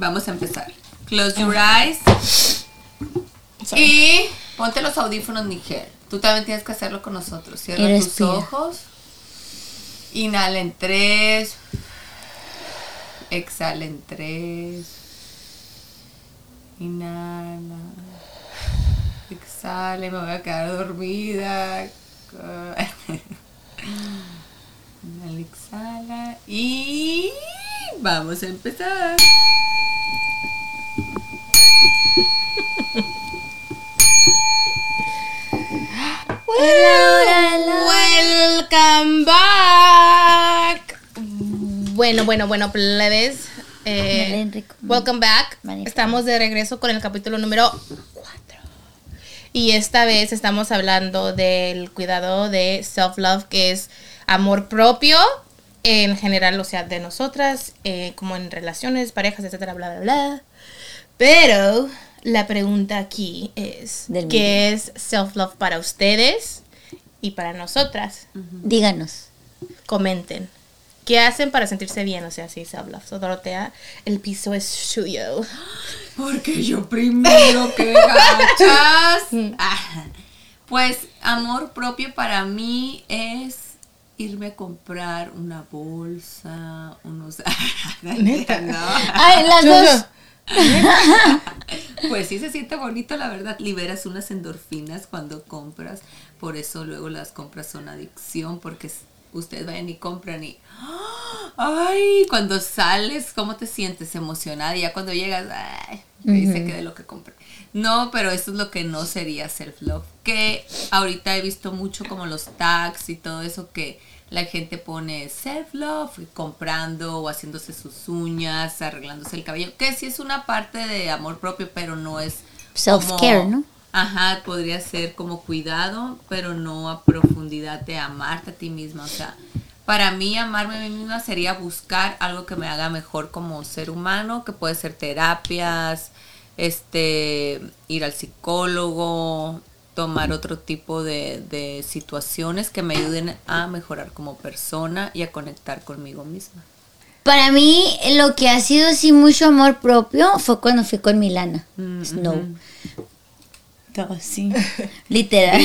vamos a empezar. Close your eyes. Y ponte los audífonos, Nigel. Tú también tienes que hacerlo con nosotros. Cierra tus ojos. Inhala en tres. Exhala en tres. Inhala. Exhala y me voy a quedar dormida. Inhala, exhala. Y vamos a empezar. Welcome back. Bueno, bueno, bueno, plebes. Eh, welcome back. Estamos de regreso con el capítulo número 4. Y esta vez estamos hablando del cuidado de self-love, que es amor propio en general, o sea, de nosotras, eh, como en relaciones, parejas, etcétera, bla, bla, bla. Pero la pregunta aquí es: Del ¿qué es self-love para ustedes y para nosotras? Díganos. comenten. ¿Qué hacen para sentirse bien? O sea, si se habla. So, Dorotea, el piso es suyo. Porque yo primero que gachas. Ah, Pues amor propio para mí es irme a comprar una bolsa, unos... Neta. No. Ay, las dos. Pues sí se siente bonito, la verdad. Liberas unas endorfinas cuando compras. Por eso luego las compras son adicción, porque ustedes vayan y compran y... ¡ah! ¡Ay! Cuando sales, ¿cómo te sientes? Emocionada. Y ya cuando llegas, ¡ay! Me dice que de lo que compré. No, pero eso es lo que no sería self-love. Que ahorita he visto mucho como los tags y todo eso que la gente pone self-love comprando o haciéndose sus uñas, arreglándose el cabello. Que sí es una parte de amor propio, pero no es Self-care, ¿no? Ajá, podría ser como cuidado, pero no a profundidad de amarte a ti misma. O sea, para mí amarme a mí misma sería buscar algo que me haga mejor como ser humano, que puede ser terapias, este, ir al psicólogo, tomar otro tipo de, de situaciones que me ayuden a mejorar como persona y a conectar conmigo misma. Para mí, lo que ha sido así mucho amor propio fue cuando fui con Milana. Mm, Snow. Así. Literal.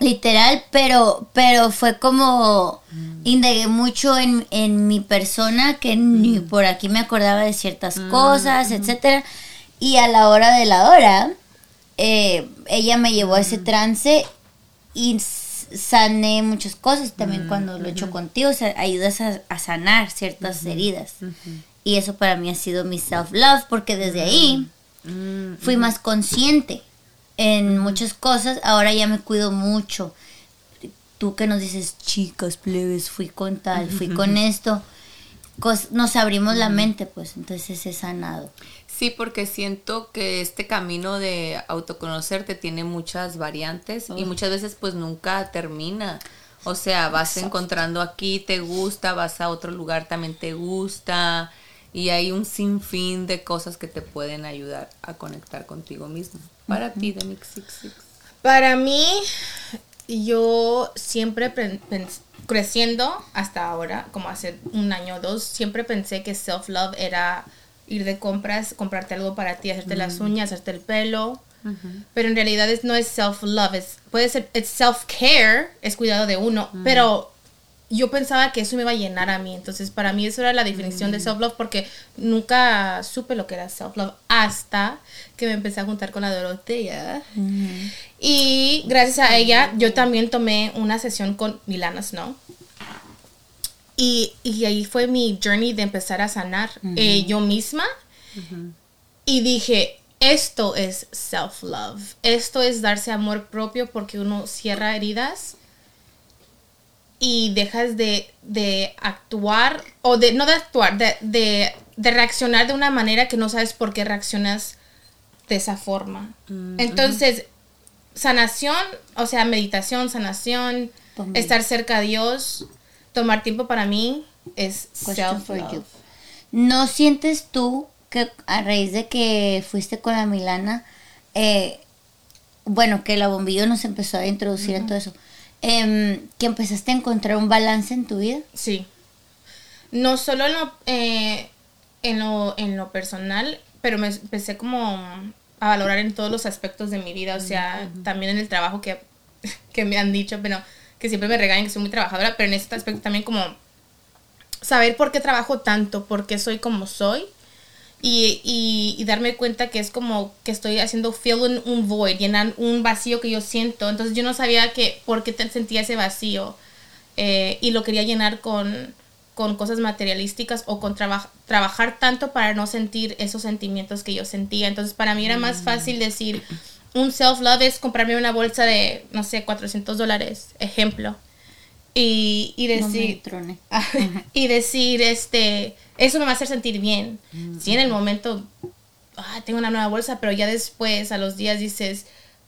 Literal, pero, pero fue como indagué mucho en, en mi persona que ni por aquí me acordaba de ciertas cosas, etcétera. Y a la hora de la hora, eh, ella me llevó a ese trance y sané muchas cosas también cuando lo he hecho contigo, o sea, ayudas a, a sanar ciertas heridas. Y eso para mí ha sido mi self-love, porque desde ahí Mm, fui más consciente en muchas cosas. Ahora ya me cuido mucho. Tú que nos dices, chicas, plebes, fui con tal, fui con esto. Nos abrimos la mente, pues entonces he sanado. Sí, porque siento que este camino de autoconocerte tiene muchas variantes y muchas veces pues nunca termina. O sea, vas encontrando aquí, te gusta, vas a otro lugar, también te gusta y hay un sinfín de cosas que te pueden ayudar a conectar contigo mismo. Para ti, de Mix Six Six. Para mí, yo siempre creciendo hasta ahora, como hace un año o dos, siempre pensé que self-love era ir de compras, comprarte algo para ti, hacerte las uñas, hacerte el pelo. Pero en realidad es, no es self-love, es, puede ser es self-care, es cuidado de uno, pero yo pensaba que eso me iba a llenar a mí. Entonces, para mí eso era la definición de self-love porque nunca supe lo que era self-love hasta que me empecé a juntar con la Dorotea. Y gracias a ella, yo también tomé una sesión con Milana Snow. Y, y ahí fue mi journey de empezar a sanar eh, yo misma. Y dije, esto es self-love. Esto es darse amor propio porque uno cierra heridas y dejas de, de actuar, o de, no de actuar, de, de, de reaccionar de una manera que no sabes por qué reaccionas de esa forma. Entonces, sanación, o sea, meditación, sanación, También. estar cerca a Dios, tomar tiempo para mí es self-love. ¿No sientes tú que a raíz de que fuiste con la Milana, eh, bueno, que la bombillo nos empezó a introducir en todo eso, em, que empezaste a encontrar un balance en tu vida? Sí. No solo en lo, eh, en lo, en lo personal, pero me empecé como a valorar en todos los aspectos de mi vida, o sea, también en el trabajo que, que me han dicho, pero que siempre me regañan que soy muy trabajadora, pero en este aspecto también como saber por qué trabajo tanto, por qué soy como soy. Y, y, y darme cuenta que es como que estoy haciendo filling un void, llenar un vacío que yo siento. Entonces yo no sabía que por qué te sentía ese vacío. Eh, y lo quería llenar con, con cosas materialísticas o con traba- trabajar tanto para no sentir esos sentimientos que yo sentía. Entonces para mí era más fácil decir, un self-love es comprarme una bolsa de, no sé, 400 dólares, ejemplo. Y, y decir, y decir, este, eso me va a hacer sentir bien. Sí, en el momento, ah, tengo una nueva bolsa, pero ya después, a los días dices,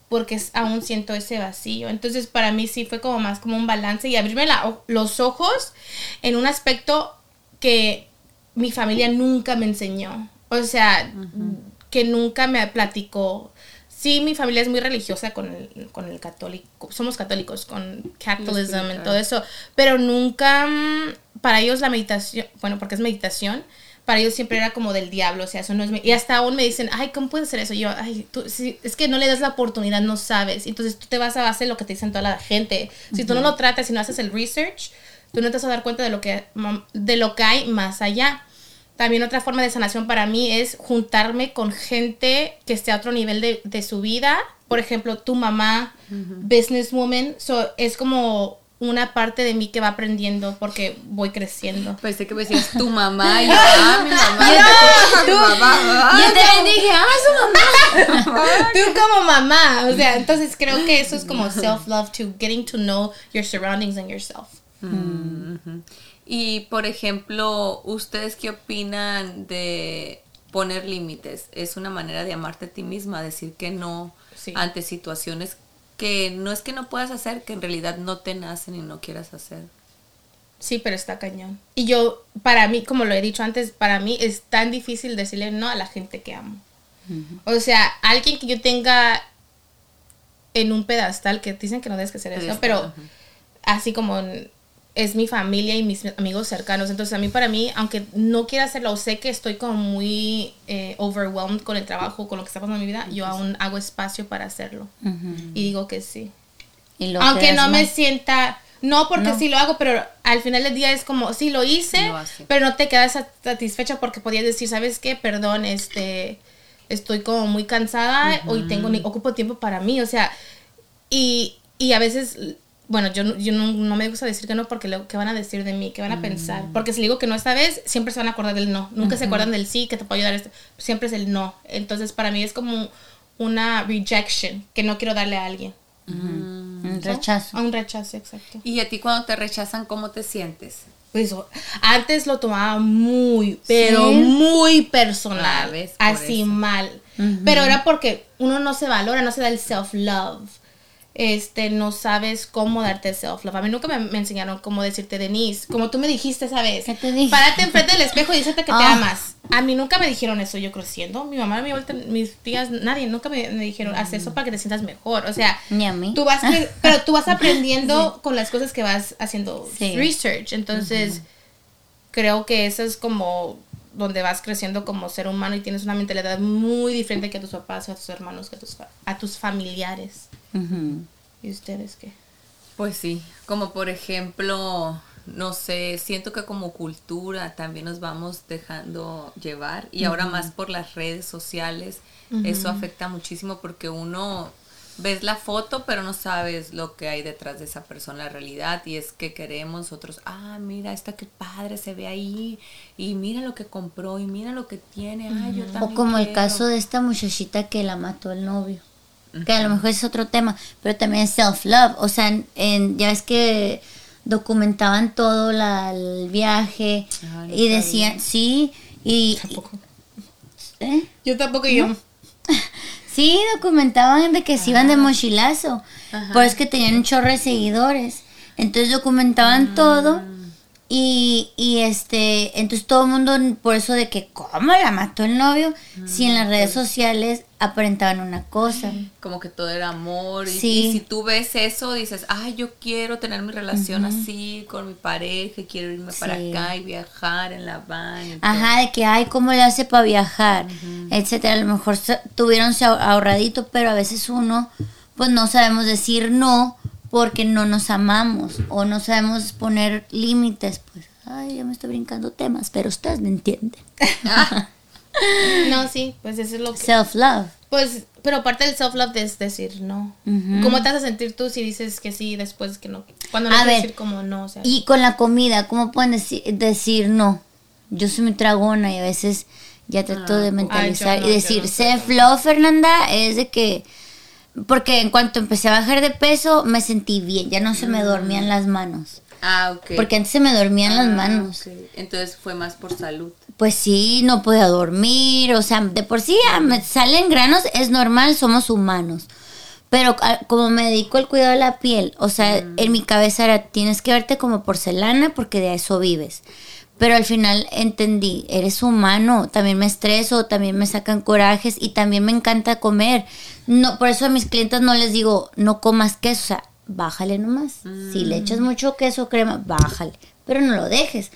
porque aún siento ese vacío. Entonces, para mí sí fue como más como un balance y abrirme la- los ojos en un aspecto que mi familia nunca me enseñó. O sea, que nunca me platicó. Sí, mi familia es muy religiosa con el, con el católico, somos católicos, con capitalism y todo eso, pero nunca, mm, para ellos la meditación, bueno, porque es meditación, para ellos siempre era como del diablo, o sea, eso no es... Y hasta aún me dicen, ay, ¿cómo puedes hacer eso? Y yo, ay, tú, sí, es que no le das la oportunidad, no sabes. Entonces tú te vas a base de lo que te dicen toda la gente. Si tú no lo tratas, si no haces el research, tú no te vas a dar cuenta de lo que, de lo que hay más allá. También otra forma de sanación para mí es juntarme con gente que esté a otro nivel de, de su vida. Por ejemplo, tu mamá, businesswoman. So, es como una parte de mí que va aprendiendo porque voy creciendo. Pensé que me decías tu mamá y yo, ah, mi mamá. y tu mamá. ah, Yo también dije, ah, su mamá. Tú como mamá. O sea, entonces creo que eso es como self-love, to getting to know your surroundings and yourself. Ujú. Y por ejemplo, ¿ustedes qué opinan de poner límites? Es una manera de amarte a ti misma, decir que no Sí. ante situaciones que no es que no puedas hacer, que en realidad no te nacen y no quieras hacer. Sí, pero está cañón. Y yo, para mí, como lo he dicho antes, para mí es tan difícil decirle no a la gente que amo. O sea, alguien que yo tenga en un pedestal, que dicen que no debes que hacer eso, Pedestal, pero así como es mi familia y mis amigos cercanos. Entonces, a mí, para mí, aunque no quiera hacerlo, o sé que estoy como muy eh, overwhelmed con el trabajo, con lo que está pasando en mi vida, yo aún hago espacio para hacerlo. Y digo que sí. Y Aunque no me sienta, no porque No. sí lo hago, pero al final del día es como, sí lo hice, Lo pero no te quedas sat- satisfecha porque podías decir, ¿sabes qué? Perdón, este, estoy como muy cansada, hoy tengo, ni ocupo tiempo para mí, o sea, y, y a veces, bueno, yo, no- yo no, no me gusta decir que no porque lo que van a decir de mí, que van a pensar, porque si le digo que no esta vez, siempre se van a acordar del no, nunca se acuerdan del sí, que te puedo ayudar, esto, siempre es el no, entonces para mí es como una rejection que no quiero darle a alguien. Un rechazo. A un rechazo, exacto. Y a ti cuando te rechazan, ¿cómo te sientes? Pues, antes lo tomaba muy, pero Sí. muy personal. Ah, así eso. mal. Pero era porque uno no se valora, no se da el self-love. Este, no sabes cómo darte self-love. A mí nunca me, me enseñaron cómo decirte, Denise, como tú me dijiste esa vez. ¿Qué te dije? Párate enfrente del espejo y dícete que te Ah. amas. A mí nunca me dijeron eso yo creciendo. Mi mamá, mi vuelta, mis tías, nadie nunca me, me dijeron, haz eso para que te sientas mejor. O sea, Ni a mí. tú vas, pero tú vas aprendiendo con las cosas que vas haciendo Sí. research. Entonces, creo que eso es como donde vas creciendo como ser humano y tienes una mentalidad muy diferente que a tus papás, a tus hermanos, que a tus, a tus familiares. ¿Y ustedes qué? Pues sí, como por ejemplo, no sé, siento que como cultura también nos vamos dejando llevar y ahora más por las redes sociales, eso afecta muchísimo porque uno ves la foto pero no sabes lo que hay detrás de esa persona, la realidad y es que queremos otros, ah, mira, esta que padre se ve ahí y mira lo que compró y mira lo que tiene, ah, yo también O como el quiero". caso de esta muchachita que la mató el novio. Que a lo mejor es otro tema, pero también es self-love. O sea, en, en- ya ves que documentaban todo la, el viaje Ah, no y decían, sí, y... Tampoco. ¿eh? Yo tampoco, yo. Sí, documentaban de que se iban de mochilazo. Ajá. Por eso es que tenían un chorro de seguidores. Entonces documentaban todo Y, y este, entonces todo el mundo, por eso de que, ¿cómo la mató el novio? si en las redes sociales aparentaban una cosa. Como que todo era amor. Y, Sí. y si tú ves eso, dices, ay, yo quiero tener mi relación así con mi pareja, quiero irme para acá y viajar en la van. y todo". Ajá, de que, ay, ¿cómo le hace para viajar? Etcétera. A lo mejor tuvieron ahorradito, pero a veces uno, pues no sabemos decir no porque no nos amamos o no sabemos poner límites. Pues, ay, ya me estoy brincando temas, pero ustedes me entienden. No, sí, pues eso es lo que... Self-love. Pues, pero parte del self-love es decir no. ¿Cómo te vas a sentir tú si dices que sí después que no? Cuando no A ver, decir como no, o sea... Y con la comida, ¿cómo pueden deci- decir no? Yo soy muy tragona y a veces ya trato de mentalizar Ay, yo no, y decir, no self-love, Fernanda, es de que... Porque en cuanto empecé a bajar de peso, me sentí bien, ya no se me dormían las manos. Ah, ok. Porque antes se me dormían las Ah, manos. ok. Entonces fue más por salud. Pues sí, no podía dormir, o sea, de por sí ya me salen granos, es normal, somos humanos. Pero ah, como me dedico al cuidado de la piel, o sea, en mi cabeza era, tienes que verte como porcelana porque de eso vives. Pero al final entendí, eres humano, también me estreso, también me sacan corajes y también me encanta comer. No, por eso a mis clientes no les digo, no comas queso, o sea, bájale nomás. Si le echas mucho queso crema, bájale, pero no lo dejes.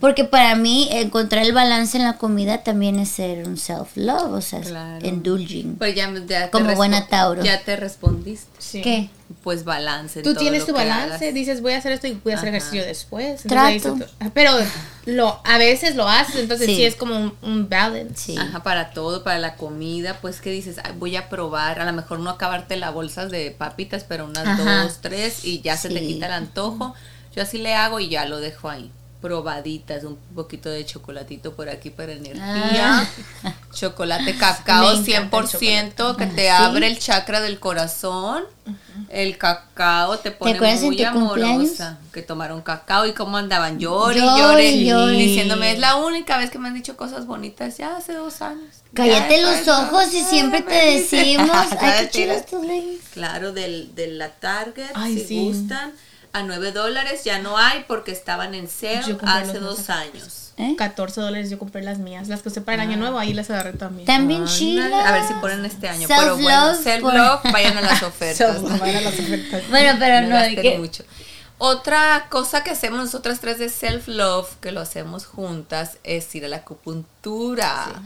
Porque para mí encontrar el balance en la comida también es ser un self-love, o sea, es Claro. indulging. Pues ya, ya Como buena Tauro. Ya te respondiste. Sí. ¿Qué? Pues balance. Tú todo tienes tu balance, hagas. dices voy a hacer esto y voy a hacer Ajá. ejercicio después. Trato. Pero lo, a veces lo haces, entonces Sí. sí, es como un, un balance. Sí. Ajá, para todo, para la comida, pues que dices, "Ay, voy a probar, a lo mejor no acabarte la bolsa de papitas, pero unas Ajá. dos, tres y ya se te quita el antojo. Yo así le hago y ya lo dejo ahí. Probaditas, un poquito de chocolatito por aquí para energía. Ah. Chocolate cacao Me encanta el 100% que te Sí. abre el chakra del corazón. El cacao te pone en muy cumpleaños? amorosa. Que tomaron cacao y cómo andaban llore, Llore, diciéndome, es la única vez que me han dicho cosas bonitas ya hace dos años. Cállate Ya los ojos y siempre te decimos, ay, tus leggings. Claro, del, de la Target, Ay, si sí. gustan, a 9 dólares, ya no hay porque estaban en sale hace dos años. ¿Eh? 14 dólares yo compré las mías, las que usé para el año nuevo, ahí las agarré también. También chidas. A ver si ponen este año. Pero bueno, Self-love, self-love, vayan a las ofertas. So, van a las ofertas. Bueno, pero No no, gasten que- mucho. Otra cosa que hacemos nosotras tres de self-love, que lo hacemos juntas, es ir a la acupuntura.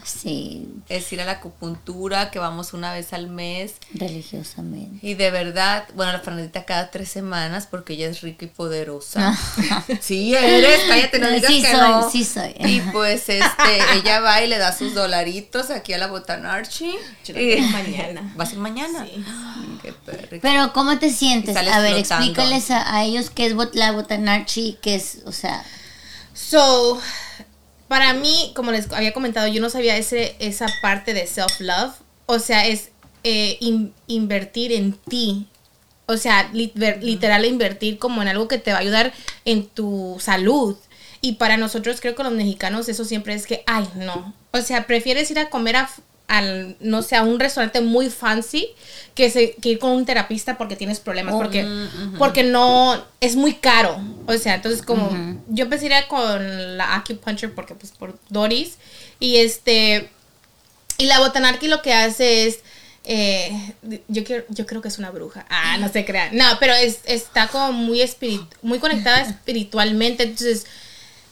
Sí, Es ir a la acupuntura, que vamos una vez al mes. religiosamente. Y de verdad, bueno, la Fernandita cada tres semanas, porque ella es rica y poderosa. sí eres, cállate, no digas Sí que soy, no. sí soy. Y pues este, ella va y le da sus dolaritos aquí a la Botanarchi. Y- mañana. ¿Va a ser mañana? Sí. Qué perri. Pero ¿cómo te sientes? A ver, flotando. explícales a, a ellos qué es bot- la botanarchi, qué es, o sea, So, para mí, como les había comentado, yo no sabía ese, esa parte de self-love. O sea, es eh, in- invertir en ti. O sea, literal invertir como en algo que te va a ayudar en tu salud. Y para nosotros, creo que los mexicanos, eso siempre es que, ay, no. O sea, prefieres ir a comer a, al, no sé, a un restaurante muy fancy que, se, que ir con un terapista porque tienes problemas. Oh, porque, porque no, es muy caro. O sea, entonces como, yo empecé a ir con la acupuncture porque pues por Doris. Y este, y la botanarqui lo que hace es, eh, yo, quiero, yo creo que es una bruja. Ah, no se crean. No, pero es, está como muy, espirit muy conectada espiritualmente. Entonces,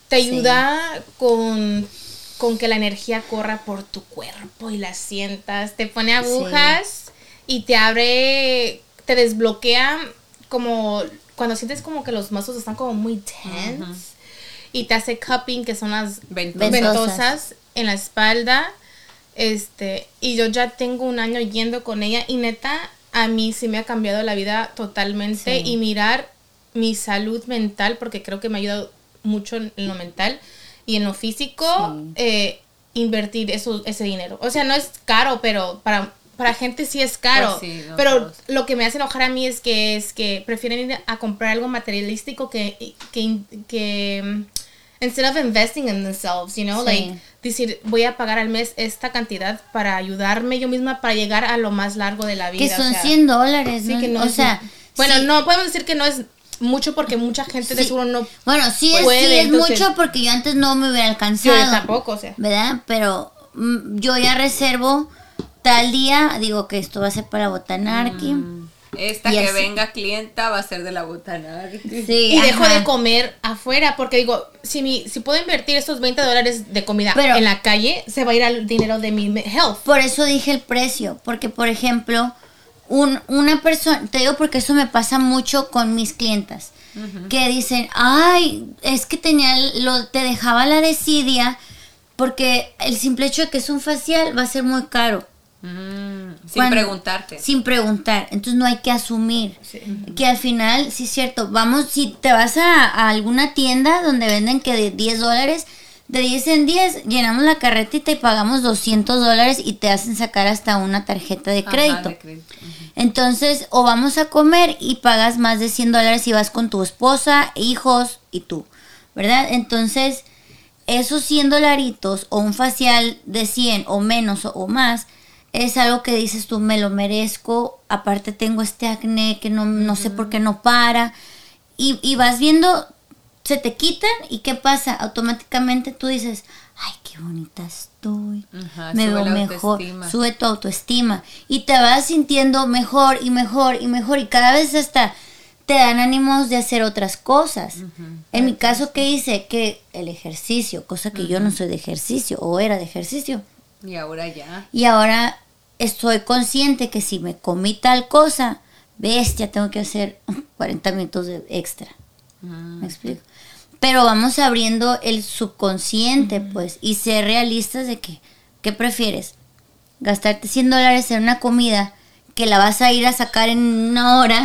te Sí. ayuda con, con que la energía corra por tu cuerpo y la sientas. Te pone agujas y te abre, te desbloquea como cuando sientes como que los muscles están como muy tense. Y te hace cupping, que son las Ventosas. ventosas en la espalda. Este, y yo ya tengo un año yendo con ella y neta, a mí sí me ha cambiado la vida totalmente Sí. y mirar mi salud mental, porque creo que me ha ayudado mucho en lo mental y en lo físico, Sí. eh, invertir eso, ese dinero. O sea, no es caro, pero para, para gente sí es caro. Pues sí, no pero todos. lo que me hace enojar a mí es que es que prefieren ir a comprar algo materialístico que, que, que mm, instead of investing in themselves, you know, Sí. like decir voy a pagar al mes esta cantidad para ayudarme yo misma para llegar a lo más largo de la vida. que o son sea, 100 dólares, sí ¿no? que no o sea, bueno, sí, no podemos decir que no es mucho porque mucha gente de seguro no Bueno, sí, es, sí es entonces- mucho porque yo antes no me hubiera alcanzado. yo tampoco, o sea. ¿Verdad? Pero mm, yo ya reservo tal día, digo que esto va a ser para Botanarqui. Esta Y que así. venga clienta va a ser de la botana. Sí, Y dejo de comer afuera porque digo, si mi, si puedo invertir estos 20 dólares de comida Pero- en la calle, se va a ir al dinero de mi health. Por eso dije el precio, porque por ejemplo, un, una persona, te digo porque eso me pasa mucho con mis clientas, que dicen, ay, es que tenía, lo, te dejaba la desidia porque el simple hecho de que es un facial va a ser muy caro. Mm, sin Cuando- preguntarte. Sin preguntar. Entonces no hay que asumir. Sí. Que al final, sí es cierto, vamos, si te vas a, a alguna tienda donde venden que de 10 dólares, de 10 en 10, llenamos la carretita y pagamos 200 dólares y te hacen sacar hasta una tarjeta de Ajá, crédito. de crédito. Entonces, o vamos a comer y pagas más de 100 dólares y vas con tu esposa, hijos y tú, ¿verdad? Entonces, esos 100 dolaritos o un facial de 100 o menos o, o más, es algo que dices tú, me lo merezco, aparte tengo este acné que no, no sé por qué no para, y, y vas viendo, se te quitan y ¿qué pasa? Automáticamente tú dices, ay, qué bonita estoy, Ajá, me veo mejor, autoestima. sube tu autoestima y te vas sintiendo mejor y mejor y mejor y cada vez hasta te dan ánimos de hacer otras cosas. En mi caso, ¿qué hice? Que el ejercicio, cosa que yo no soy de ejercicio o era de ejercicio. Y ahora ya. Y ahora estoy consciente que si me comí tal cosa, bestia, tengo que hacer 40 minutos de extra. Mm. ¿Me explico? Pero vamos abriendo el subconsciente, pues, y ser realistas de que, ¿qué prefieres? Gastarte 100 dólares en una comida que la vas a ir a sacar en una hora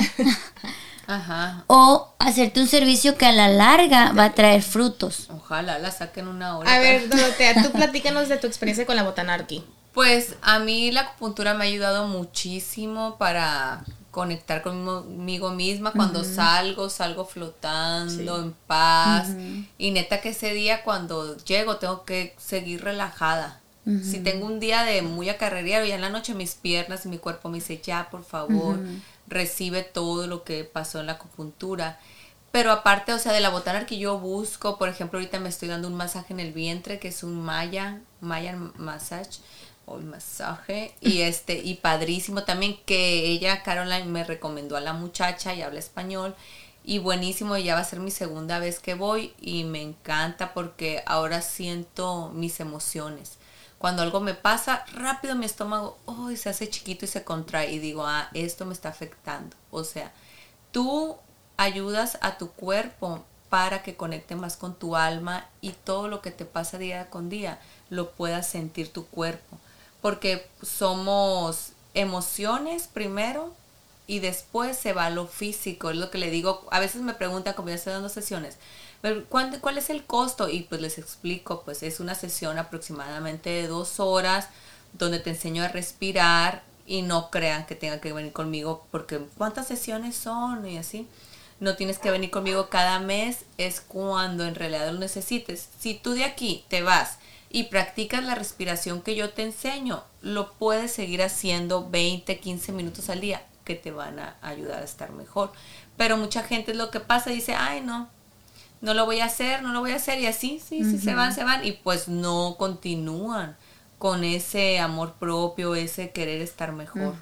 Ajá. o hacerte un servicio que a la larga va a traer frutos. Ojalá la saquen una hora. A ver, Dorotea, tú platícanos de tu experiencia con la botanarqui. Pues a mí la acupuntura me ha ayudado muchísimo para conectar conmigo misma. Cuando salgo, salgo flotando en paz. Y neta que ese día cuando llego tengo que seguir relajada. Si tengo un día de muy acarrería, ya en la noche mis piernas y mi cuerpo me dice, ya, por favor, recibe todo lo que pasó en la acupuntura. Pero aparte, o sea, de la botana que yo busco, por ejemplo, ahorita me estoy dando un masaje en el vientre, que es un Maya, Mayan Massage, o el masaje, y este, y padrísimo también que ella, Caroline, me recomendó a la muchacha y habla español, y buenísimo, ya va a ser mi segunda vez que voy, y me encanta porque ahora siento mis emociones. Cuando algo me pasa, rápido mi estómago, oh, se hace chiquito y se contrae, y digo, ah, esto me está afectando. O sea, tú ayudas a tu cuerpo para que conecte más con tu alma y todo lo que te pasa día con día lo puedas sentir tu cuerpo. Porque somos emociones primero y después se va lo físico. Es lo que le digo. A veces me preguntan, como ya estoy dando sesiones, "Pero, ¿cuánto- ¿cuál es el costo? Y pues les explico, pues es una sesión aproximadamente de dos horas donde te enseño a respirar y no crean que tengan que venir conmigo porque ¿cuántas sesiones son? Y así. No tienes que venir conmigo cada mes, es cuando en realidad lo necesites. Si tú de aquí te vas y practicas la respiración que yo te enseño, lo puedes seguir haciendo 20, 15 minutos al día que te van a ayudar a estar mejor. Pero mucha gente es lo que pasa, dice, ay no, no lo voy a hacer, no lo voy a hacer y así, sí, sí, se van, se van y pues no continúan con ese amor propio, ese querer estar mejor.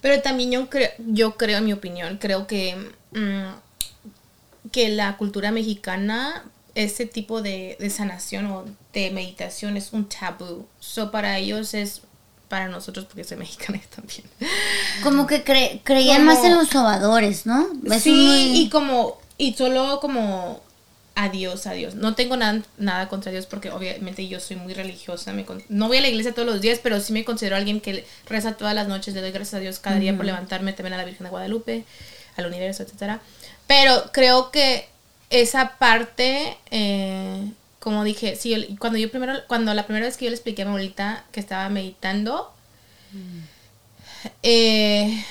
Pero también yo creo, yo creo, en mi opinión, creo que, mm, que la cultura mexicana, ese tipo de, de sanación o de meditación es un tabú. So para ellos es, para nosotros, porque soy mexicana también. Como que cre- creían Como- más en los sobadores, ¿no? Sí, muy- y como, y solo como adiós, adiós. No tengo nada, nada contra Dios porque obviamente yo soy muy religiosa. Me con- no voy a la iglesia todos los días, pero sí me considero alguien que reza todas las noches. Le doy gracias a Dios cada día por levantarme, también a la Virgen de Guadalupe, al universo, etcétera. Pero creo que esa parte, eh, como dije, sí, yo- cuando yo primero, cuando la primera vez que yo le expliqué a mi abuelita que estaba meditando, eh,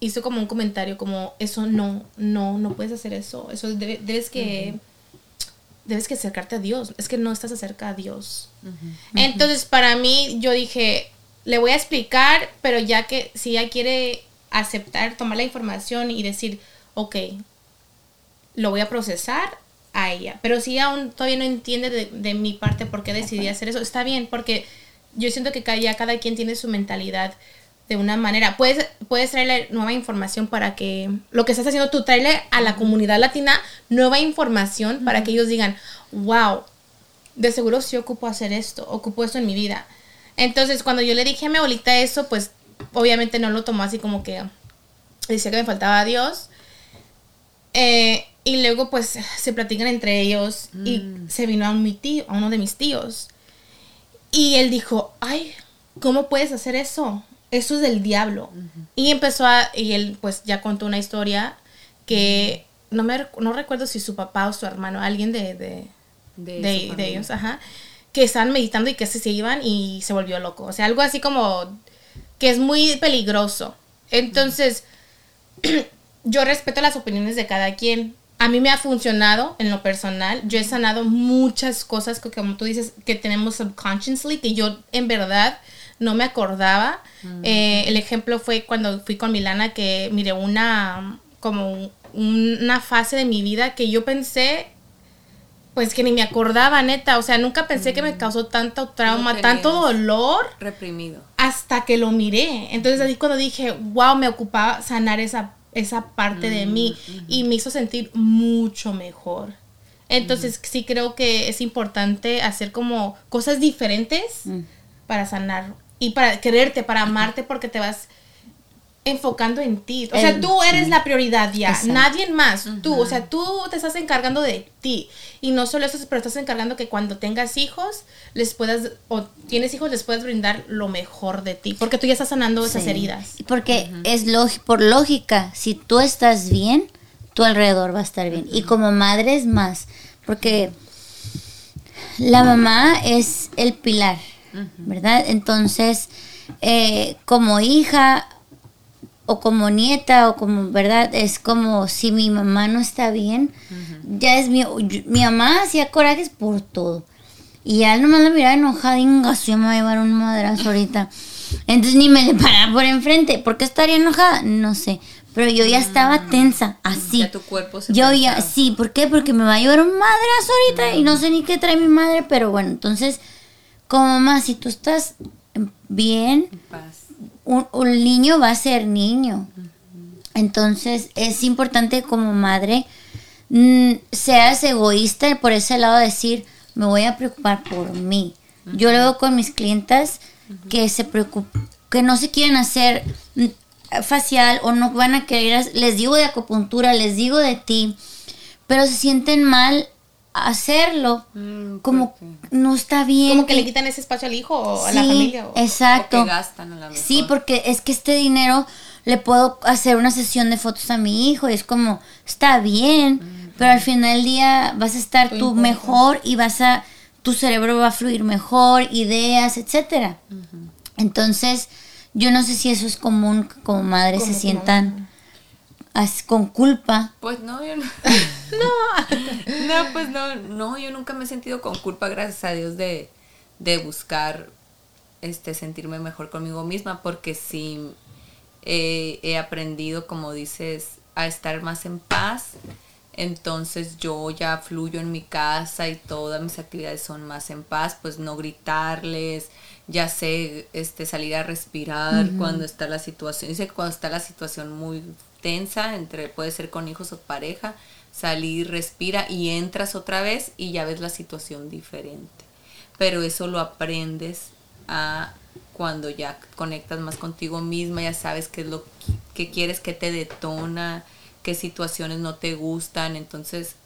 hizo como un comentario como eso no, no, no puedes hacer eso. Eso debe- debes que debes que acercarte a Dios. Es que no estás acerca a Dios. Entonces, para mí, yo dije, le voy a explicar, pero ya que si ella quiere aceptar, tomar la información y decir, ok, lo voy a procesar a ella. Pero si aún todavía no entiende de, de mi parte por qué decidí hacer eso, está bien, porque yo siento que cada, ya cada quien tiene su mentalidad de una manera. Puedes, puedes traerle nueva información para que lo que estás haciendo tú, traerle a la comunidad latina nueva información para que ellos digan, wow, de seguro sí ocupo hacer esto, ocupo esto en mi vida. Entonces, cuando yo le dije a mi abuelita eso, pues obviamente no lo tomó así como que decía que me faltaba a Dios. Eh, y luego pues se platican entre ellos y se vino a mi tío, a uno de mis tíos. Y él dijo, ay, ¿cómo puedes hacer eso? Eso es del diablo. Y empezó a, y él pues ya contó una historia que no me no recuerdo si su papá o su hermano, alguien de, de, De ellos, ajá, que estaban meditando y que se, se iban y se volvió loco. O sea, algo así como que es muy peligroso. Entonces, yo respeto las opiniones de cada quien. A mí me ha funcionado en lo personal. Yo he sanado muchas cosas que, como tú dices, que tenemos subconsciously, que yo en verdad no me acordaba. Eh, el ejemplo fue cuando fui con Milana, que miré una, como un- una fase de mi vida que yo pensé, pues que ni me acordaba, neta. O sea, nunca pensé que me causó tanto trauma, tanto dolor Reprimido. hasta que lo miré. Entonces ahí cuando dije, wow, me ocupaba sanar esa, esa parte de mí y me hizo sentir mucho mejor. Entonces sí creo que es importante hacer como cosas diferentes para sanar y para quererte, para amarte porque te vas enfocando en ti. O sea, tú eres la prioridad ya, Exacto. nadie más, tú, o sea, tú te estás encargando de ti y no solo eso, pero estás encargando que cuando tengas hijos les puedas o tienes hijos les puedas brindar lo mejor de ti, porque tú ya estás sanando esas Sí. heridas. Porque es por lógica, si tú estás bien, tu alrededor va a estar bien. Y como madre es más, porque la mamá es el pilar, ¿verdad? Entonces, eh, como hija o como nieta o como, ¿verdad? Es como si mi mamá no está bien, ya es mi, yo- mi mamá hacía corajes por todo. Y ya nomás la miraba enojada y ya me va a llevar un madrazo ahorita. Entonces ni me le paraba por enfrente. ¿Por qué estaría enojada? No sé. Pero yo ya estaba tensa, así. Ya tu cuerpo se Yo ya, sí, ¿por qué? Porque me va a llevar un madrazo ahorita y no sé ni qué trae mi madre, pero bueno, entonces, como mamá, si tú estás bien, Paz. Un, niño va a ser niño. Entonces es importante como madre, mm, seas egoísta y por ese lado decir, me voy a preocupar por mí. Yo lo veo con mis clientas que se preocupan, que no se quieren hacer mm, facial o no van a querer, les digo de acupuntura, les digo de ti, pero se sienten mal hacerlo, Mm, como no está bien. Como que le quitan ese espacio al hijo o a la Sí, familia. o- Exacto. O que gastan a la mejor. Sí, porque es que este dinero le puedo hacer una sesión de fotos a mi hijo y es como, está bien, pero al final del día vas a estar Tú mejor y vas a, tu cerebro va a fluir mejor, ideas, etcétera. Entonces, yo no sé si eso es común que como madres se sientan con culpa. Pues no, yo no. no. no, pues no, no, yo nunca me he sentido con culpa, gracias a Dios, de, de buscar este sentirme mejor conmigo misma, porque sí eh, he aprendido, como dices, a estar más en paz. Entonces yo ya fluyo en mi casa y todas mis actividades son más en paz, pues no gritarles, ya sé este salir a respirar cuando está la situación, dice cuando está la situación muy tensa, entre puede ser con hijos o pareja, salir, respira y entras otra vez y ya ves la situación diferente. Pero eso lo aprendes a cuando ya conectas más contigo misma, ya sabes qué es lo que quieres, que te detona, qué situaciones no te gustan. Entonces,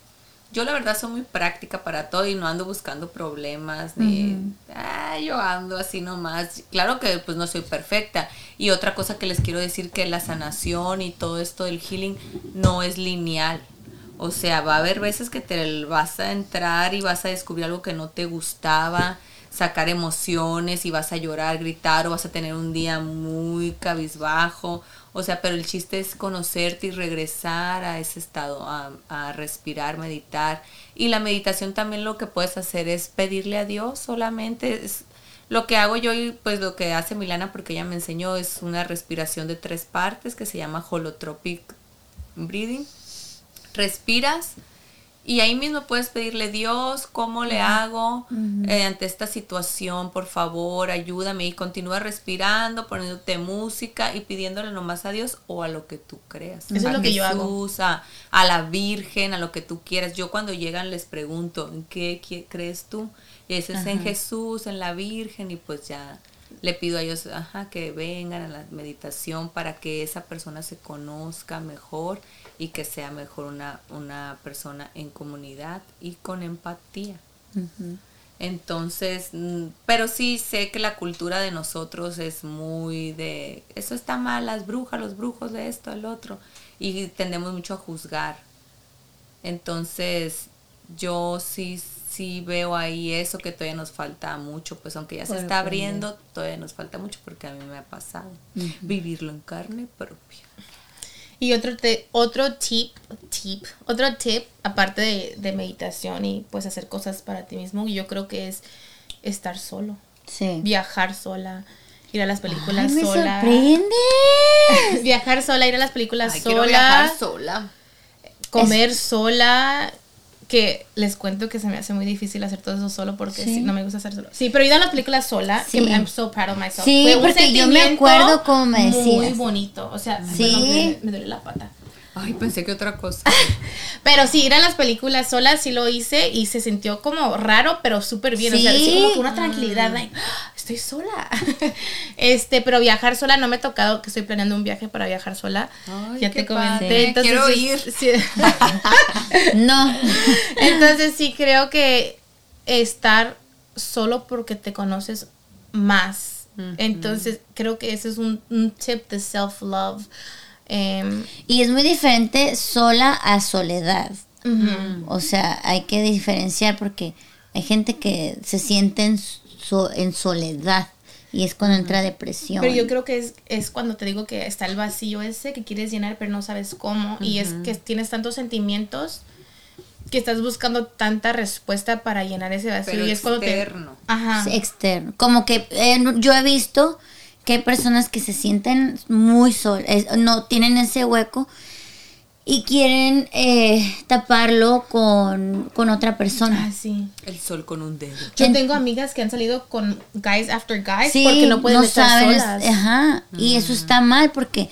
yo la verdad soy muy práctica para todo y no ando buscando problemas ni "Ah, yo ando así nomás. Claro que pues no soy perfecta. Y otra cosa que les quiero decir que la sanación y todo esto del healing no es lineal. O sea, va a haber veces que te vas a entrar y vas a descubrir algo que no te gustaba, sacar emociones y vas a llorar, gritar o vas a tener un día muy cabizbajo. O sea, pero el chiste es conocerte y regresar a ese estado, a, a respirar, meditar. Y la meditación también lo que puedes hacer es pedirle a Dios solamente. Es, lo que hago yo y pues lo que hace Milana porque ella me enseñó es una respiración de tres partes que se llama holotropic breathing respiras y ahí mismo puedes pedirle, Dios, ¿cómo le hago eh, ante esta situación? Por favor, ayúdame. Y continúa respirando, poniéndote música y pidiéndole nomás a Dios o a lo que tú creas. Eso es a lo que yo hago. Jesús, A, a la Virgen, a lo que tú quieras. Yo cuando llegan les pregunto, ¿en qué crees tú? Y ese es en Jesús, en la Virgen, y pues ya le pido a ellos ajá, que vengan a la meditación para que esa persona se conozca mejor y que sea mejor una, una persona en comunidad y con empatía. Entonces, mm, pero sí sé que la cultura de nosotros es muy de, eso está mal, las brujas, los brujos de esto, el otro, y tendemos mucho a juzgar. Entonces, yo sí, sí veo ahí eso que todavía nos falta mucho, pues aunque ya se está abriendo, todavía nos falta mucho porque a mí me ha pasado vivirlo en carne propia. Y otro, te- otro tip, tip, otro tip, aparte de, de meditación y pues hacer cosas para ti mismo, yo creo que es estar solo, Sí. viajar sola, ir a las Ay, películas me sola. sorprende. viajar sola, ir a las películas Ay, sola, quiero viajar sola. comer sola, que les cuento que se me hace muy difícil hacer todo eso solo porque Sí. sí, no me gusta hacer solo. Sí, pero ir a las películas sola, Sí. que I'm so proud of myself. Sí, Fue porque yo me acuerdo como me Muy decías. bonito, o sea, Sí. perdón, me, me duele la pata. Ay, pensé que otra cosa. Pero sí, ir a las películas sola sí lo hice y se sintió como raro, pero súper bien. O sea, Sí. como que una tranquilidad, like, "Ah, estoy sola. este, pero viajar sola no me ha tocado, que estoy planeando un viaje para viajar sola. Ay, ya te comenté. Entonces, Quiero ir. sí. No. Entonces sí creo que estar solo porque te conoces más. Entonces creo que ese es un, un tip de self-love. Em, Y es muy diferente sola a soledad. O sea, hay que diferenciar porque hay gente que se siente en, so- en soledad y es cuando entra depresión. Pero yo creo que es, es cuando te digo que está el vacío ese que quieres llenar pero no sabes cómo. Y es que tienes tantos sentimientos que estás buscando tanta respuesta para llenar ese vacío. Pero y es cuando te... externo. Ajá. Es externo. Como que eh, yo he visto que hay personas que se sienten muy solas, no tienen ese hueco y quieren eh, taparlo con, con otra Ah, persona. sí. El sol con un dedo. Yo En- tengo amigas que han salido con guys after guys Sí, porque no pueden estar saben, solas. Ajá, y eso está mal porque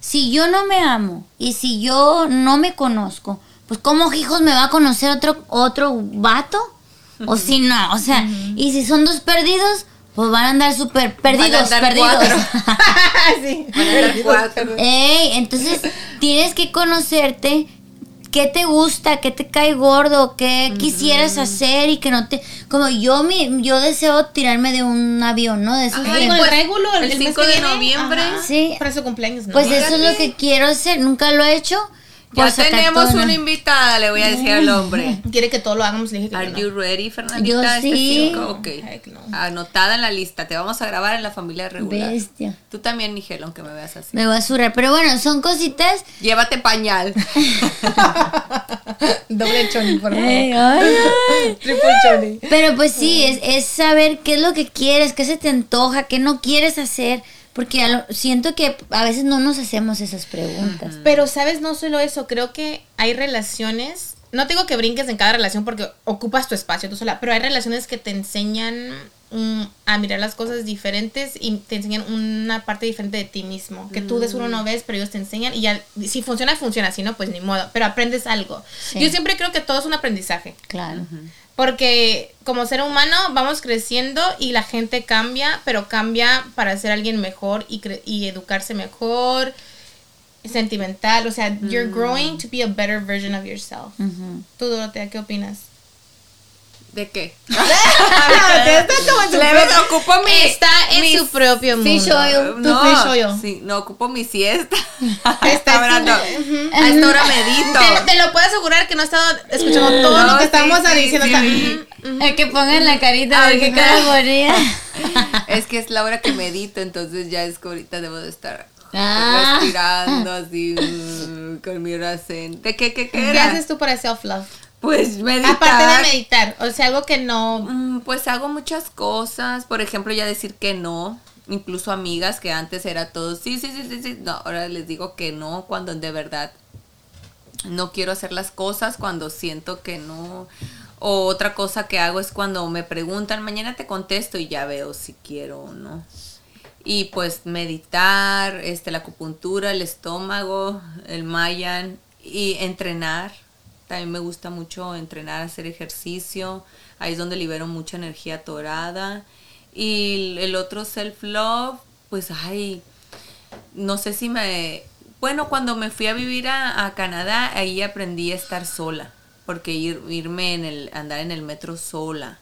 si yo no me amo y si yo no me conozco, pues ¿cómo hijos me va a conocer otro otro vato? O si no, o sea, y si son dos perdidos, pues van a andar súper perdidos, andar perdidos. cuatro. sí. Van a dar cuatro. Ey, entonces tienes que conocerte qué te gusta, qué te cae gordo, qué quisieras hacer y que no te como yo mi yo deseo tirarme de un avión, ¿no? De esos Ajá, el regulo, el, el el mes 5 que de noviembre. ajá, Sí. Para su cumpleaños, ¿no? Pues eso es lo que quiero hacer, nunca lo he hecho. Ya tenemos una invitada, le voy a decir al hombre. Quiere que todo lo hagamos, le dije que Are no. you ready, Fernandita? Yo Este sí. cinco, ok. Heck no. Anotada en la lista. Te vamos a grabar en la familia regular. Bestia. Tú también, Nigel, aunque me veas así. Me voy a zurrar, pero bueno, son cositas. Llévate pañal. Doble choni, por favor. Ey, ay, ay. Triple choni. Pero pues sí, es, es saber qué es lo que quieres, qué se te antoja, qué no quieres hacer, porque lo- siento que a veces no nos hacemos esas preguntas. Pero, ¿sabes? No solo eso, creo que hay relaciones, no te digo que brinques en cada relación porque ocupas tu espacio tú sola, pero hay relaciones que te enseñan mm, a mirar las cosas diferentes y te enseñan una parte diferente de ti mismo, que tú de seguro no ves, pero ellos te enseñan y ya, si funciona, funciona, si no, pues ni modo, pero aprendes algo. Sí. Yo siempre creo que todo es un aprendizaje. Claro. Porque como ser humano vamos creciendo y la gente cambia, pero cambia para ser alguien mejor y, cre- y educarse mejor, sentimental. O sea, you're growing to be a better version of yourself. Ujú. Tú, Dorotea, ¿qué opinas? ¿De qué? Le ocupo mi. Está en mi- su propio mundo. Fish oil. No, fish oil. sí, no ocupo mi siesta. Está hablando. A esta hora medito. Te, te lo puedo asegurar que no he estado escuchando todo No, lo que sí, estamos sí, diciendo. sí. mm, mm. El que pongan la carita de que bonita. Es que es la hora que medito, entonces ya es que ahorita debo de estar Ah. respirando así uh, con mi oración. ¿De qué, qué, qué ¿Qué haces tú para self-love? Pues meditar. Aparte de meditar, o sea, algo que no... Mm, Pues hago muchas cosas, por ejemplo, ya decir que no, incluso amigas que antes era todo, sí, sí, sí, sí, sí, no, ahora les digo que no cuando de verdad no quiero hacer las cosas cuando siento que no. O otra cosa que hago es cuando me preguntan, mañana te contesto y ya veo si quiero o no. Y pues meditar, este, la acupuntura, el estómago, el mayan y entrenar. También me gusta mucho entrenar, hacer ejercicio. Ahí es donde libero mucha energía atorada. Y el otro self-love, pues, ay, no sé si me... Bueno, cuando me fui a vivir a, Canadá, ahí aprendí a estar sola, porque ir, irme en el, andar en el metro sola.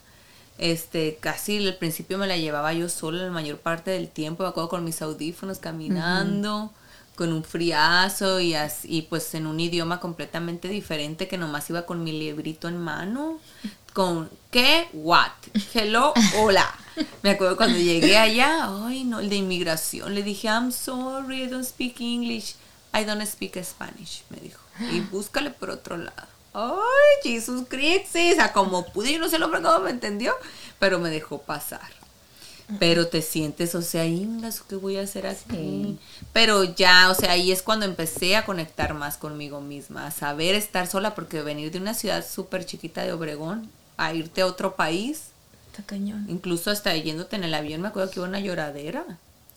Este, casi al principio me la llevaba yo sola la mayor parte del tiempo, me acuerdo con mis audífonos caminando, con un friazo y así, y pues en un idioma completamente diferente que nomás iba con mi librito en mano, con ¿qué? What? Hello, hola. Me acuerdo cuando llegué allá, ay no, el de inmigración, le dije, I'm sorry, I don't speak English, I don't speak Spanish, me dijo. Y búscale por otro lado. Ay, Jesus Christ, sí, o sea, como pude, yo no sé hombre cómo me entendió, pero me dejó pasar. Pero te sientes, o sea, ingas, ¿qué voy a hacer aquí? Pero ya, o sea, ahí es cuando empecé a conectar más conmigo misma, a saber estar sola, porque venir de una ciudad súper chiquita de Obregón a irte a otro país, Está cañón. incluso hasta yéndote en el avión, me acuerdo que iba una lloradera.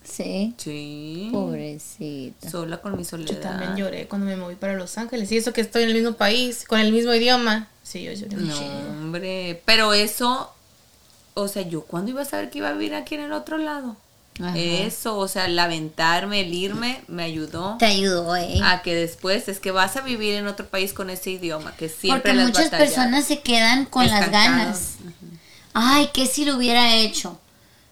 Sí. Sí. Pobrecita. Sola con mi soledad. Yo también lloré cuando me moví para Los Ángeles. Y eso que estoy en el mismo país, con el mismo idioma. Sí, yo lloré No, mucho. hombre. Pero eso, o sea, yo cuándo iba a saber que iba a vivir aquí en el otro lado. Ajá. Eso, o sea, el aventarme, el irme, me ayudó Te ayudó, ¿eh? a que después es que vas a vivir en otro país con ese idioma que siempre Porque las muchas batallas. personas se quedan con las ganas. Ay, ¿qué si lo hubiera hecho?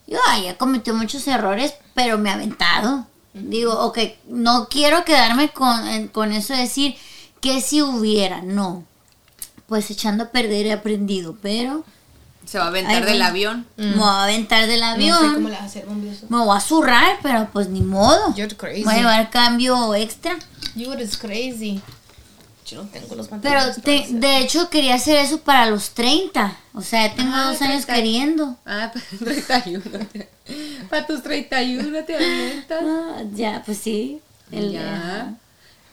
Yo, ay, ya cometió muchos errores, pero me ha aventado. Digo, ok, no quiero quedarme con, con eso de decir que si hubiera, no. Pues echando a perder he aprendido, pero Se va a aventar Ay, del bueno. avión. me voy a aventar del No sé cómo avión. le vas a hacer bombioso. me voy a zurrar, pero pues ni modo. You're crazy. Voy a llevar cambio extra. You is crazy. Yo no tengo los Pero pantalones. te- hacer. de hecho quería hacer eso para los 30. O sea, tengo Ah, dos años 30. queriendo. Ah, para 31. para tus 31 te avientas. Ah, ya, pues sí. El- ya.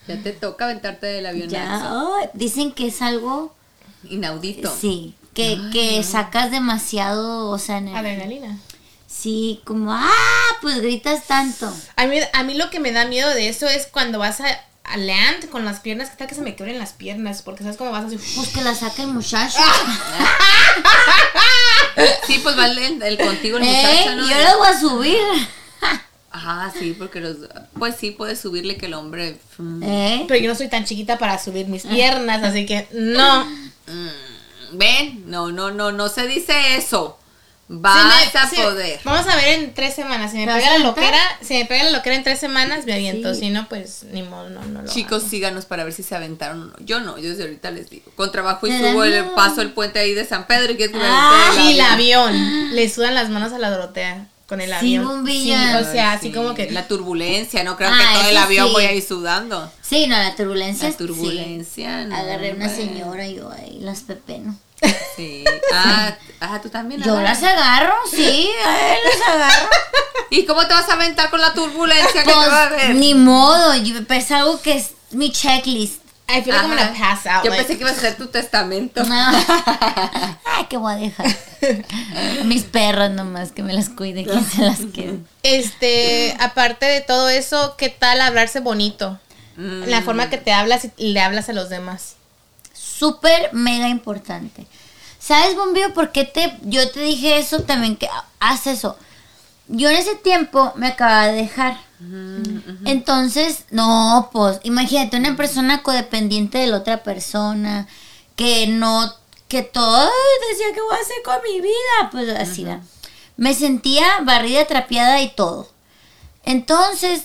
Ya te toca aventarte del avión. Ya, dicen que es algo, Inaudito. sí, que, que sacas demasiado, o sea, en el- Adrenalina. sí, como, ah, pues gritas tanto. A mí, a mí lo que me da miedo de eso es cuando vas a, a land con las piernas, que tal que se me quebren las piernas, porque sabes cómo vas así. Pues que la saque el muchacho. Sí, pues va el, el contigo el ¿Eh? muchacho, ¿no? Yo lo voy a subir. Ajá, sí, porque los... Pues sí, puedes subirle que el hombre... mm, ¿Eh? Pero yo no soy tan chiquita para subir mis piernas, así que no. Ven, no, no, no, no se dice eso. Si Vas me- a si- poder. Vamos a ver en tres semanas. Si me ¿Te vas pega la loquera, si me pega la loquera en tres semanas, me aviento. Sí. Si no, pues ni modo, no, no lo Chicos, hago. síganos para ver si se aventaron o no. Yo no, yo desde ahorita les digo. Con trabajo y subo el paso el puente ahí de San Pedro y que es Ah, Y el avión. avión. Le sudan las manos a la Dorotea con el Sí, avión. bombilla. Sí, o sea, así sí, como que. La turbulencia, no crean Ah, que todo el avión sí. voy ahí sudando. Sí, no, la turbulencia. La sí. turbulencia, no, Agarré una señora y yo ahí las pepeno. Sí. Ah, ah, tú también. Yo agarras. las agarro, sí, ahí las agarro. ¿Y cómo te vas a aventar con la turbulencia que te va a Pues, ver? ni modo, yo es algo que es mi checklist. I feel like I'm gonna pass out. Yo like- pensé que iba a ser tu testamento. No. Ay, que voy a dejar. Mis perros nomás que me las cuide, que se las quede. Este, aparte de todo eso, ¿qué tal hablarse bonito? Mm. La forma que te hablas y le hablas a los demás. Súper mega importante. ¿Sabes, Bombío, por qué te, yo te dije eso también? Que haz eso. Yo en ese tiempo me acababa de dejar. Entonces, no, pues, imagínate una persona codependiente de la otra persona, que no, que todo "Ay, decía que voy a hacer con mi vida, pues así va. Me sentía barrida, trapeada y todo. Entonces,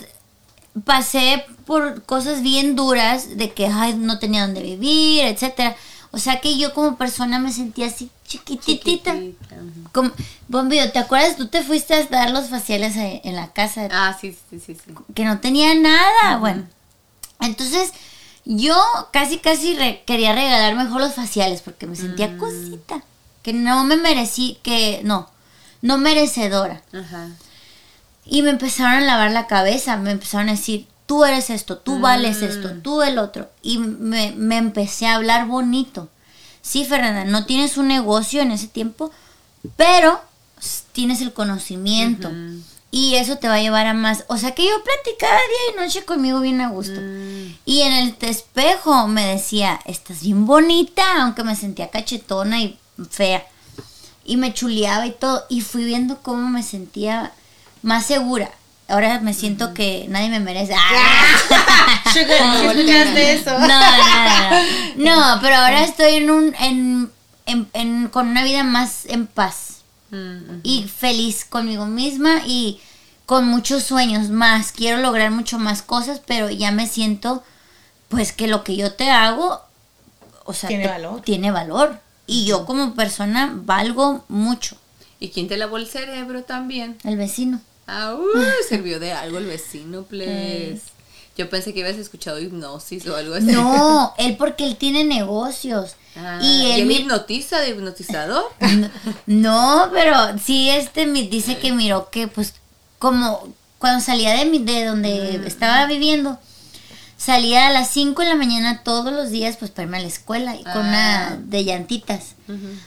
pasé por cosas bien duras de que ay, no tenía dónde vivir, etcétera. O sea que yo como persona me sentía así chiquititita. Chiquitita. Como, Bombío, ¿te acuerdas? Tú te fuiste a dar los faciales en la casa Ah, sí, sí, sí, sí. que no tenía nada. Bueno, entonces yo casi, casi re- quería regalar mejor los faciales porque me sentía cosita. Que no me merecí, que no, no merecedora. Ajá. Y me empezaron a lavar la cabeza, me empezaron a decir, tú eres esto, tú vales esto, tú el otro. Y me, me empecé a hablar bonito. Sí, Fernanda, no tienes un negocio en ese tiempo, pero tienes el conocimiento. Y eso te va a llevar a más. O sea que yo platicaba día y noche conmigo bien a gusto. Y en el espejo me decía, estás bien bonita, aunque me sentía cachetona y fea. Y me chuleaba y todo. Y fui viendo cómo me sentía más segura. Ahora me siento que nadie me merece. ¡Ah! Sugar, ¿sí escuchaste eso? No, no, no. No, pero ahora estoy en un, en, en- en- con una vida más en paz Mm, y feliz conmigo misma y con muchos sueños más. Quiero lograr mucho más cosas, pero ya me siento, pues que lo que yo te hago, o sea, Tiene te- valor. Tiene valor. Y yo como persona valgo mucho. ¿Y quién te lavó el cerebro también? El vecino. Ah, uh, sirvió de algo el vecino, please. Yo pensé que habías escuchado hipnosis o algo así. No, él porque él tiene negocios. Ah, y él, mi- hipnotiza de hipnotizador? No, no, pero sí, este me dice que miró que, pues, como cuando salía de, mi, de donde estaba viviendo, salía a las 5 de la mañana todos los días, pues, para irme a la escuela y con una Ah. de llantitas.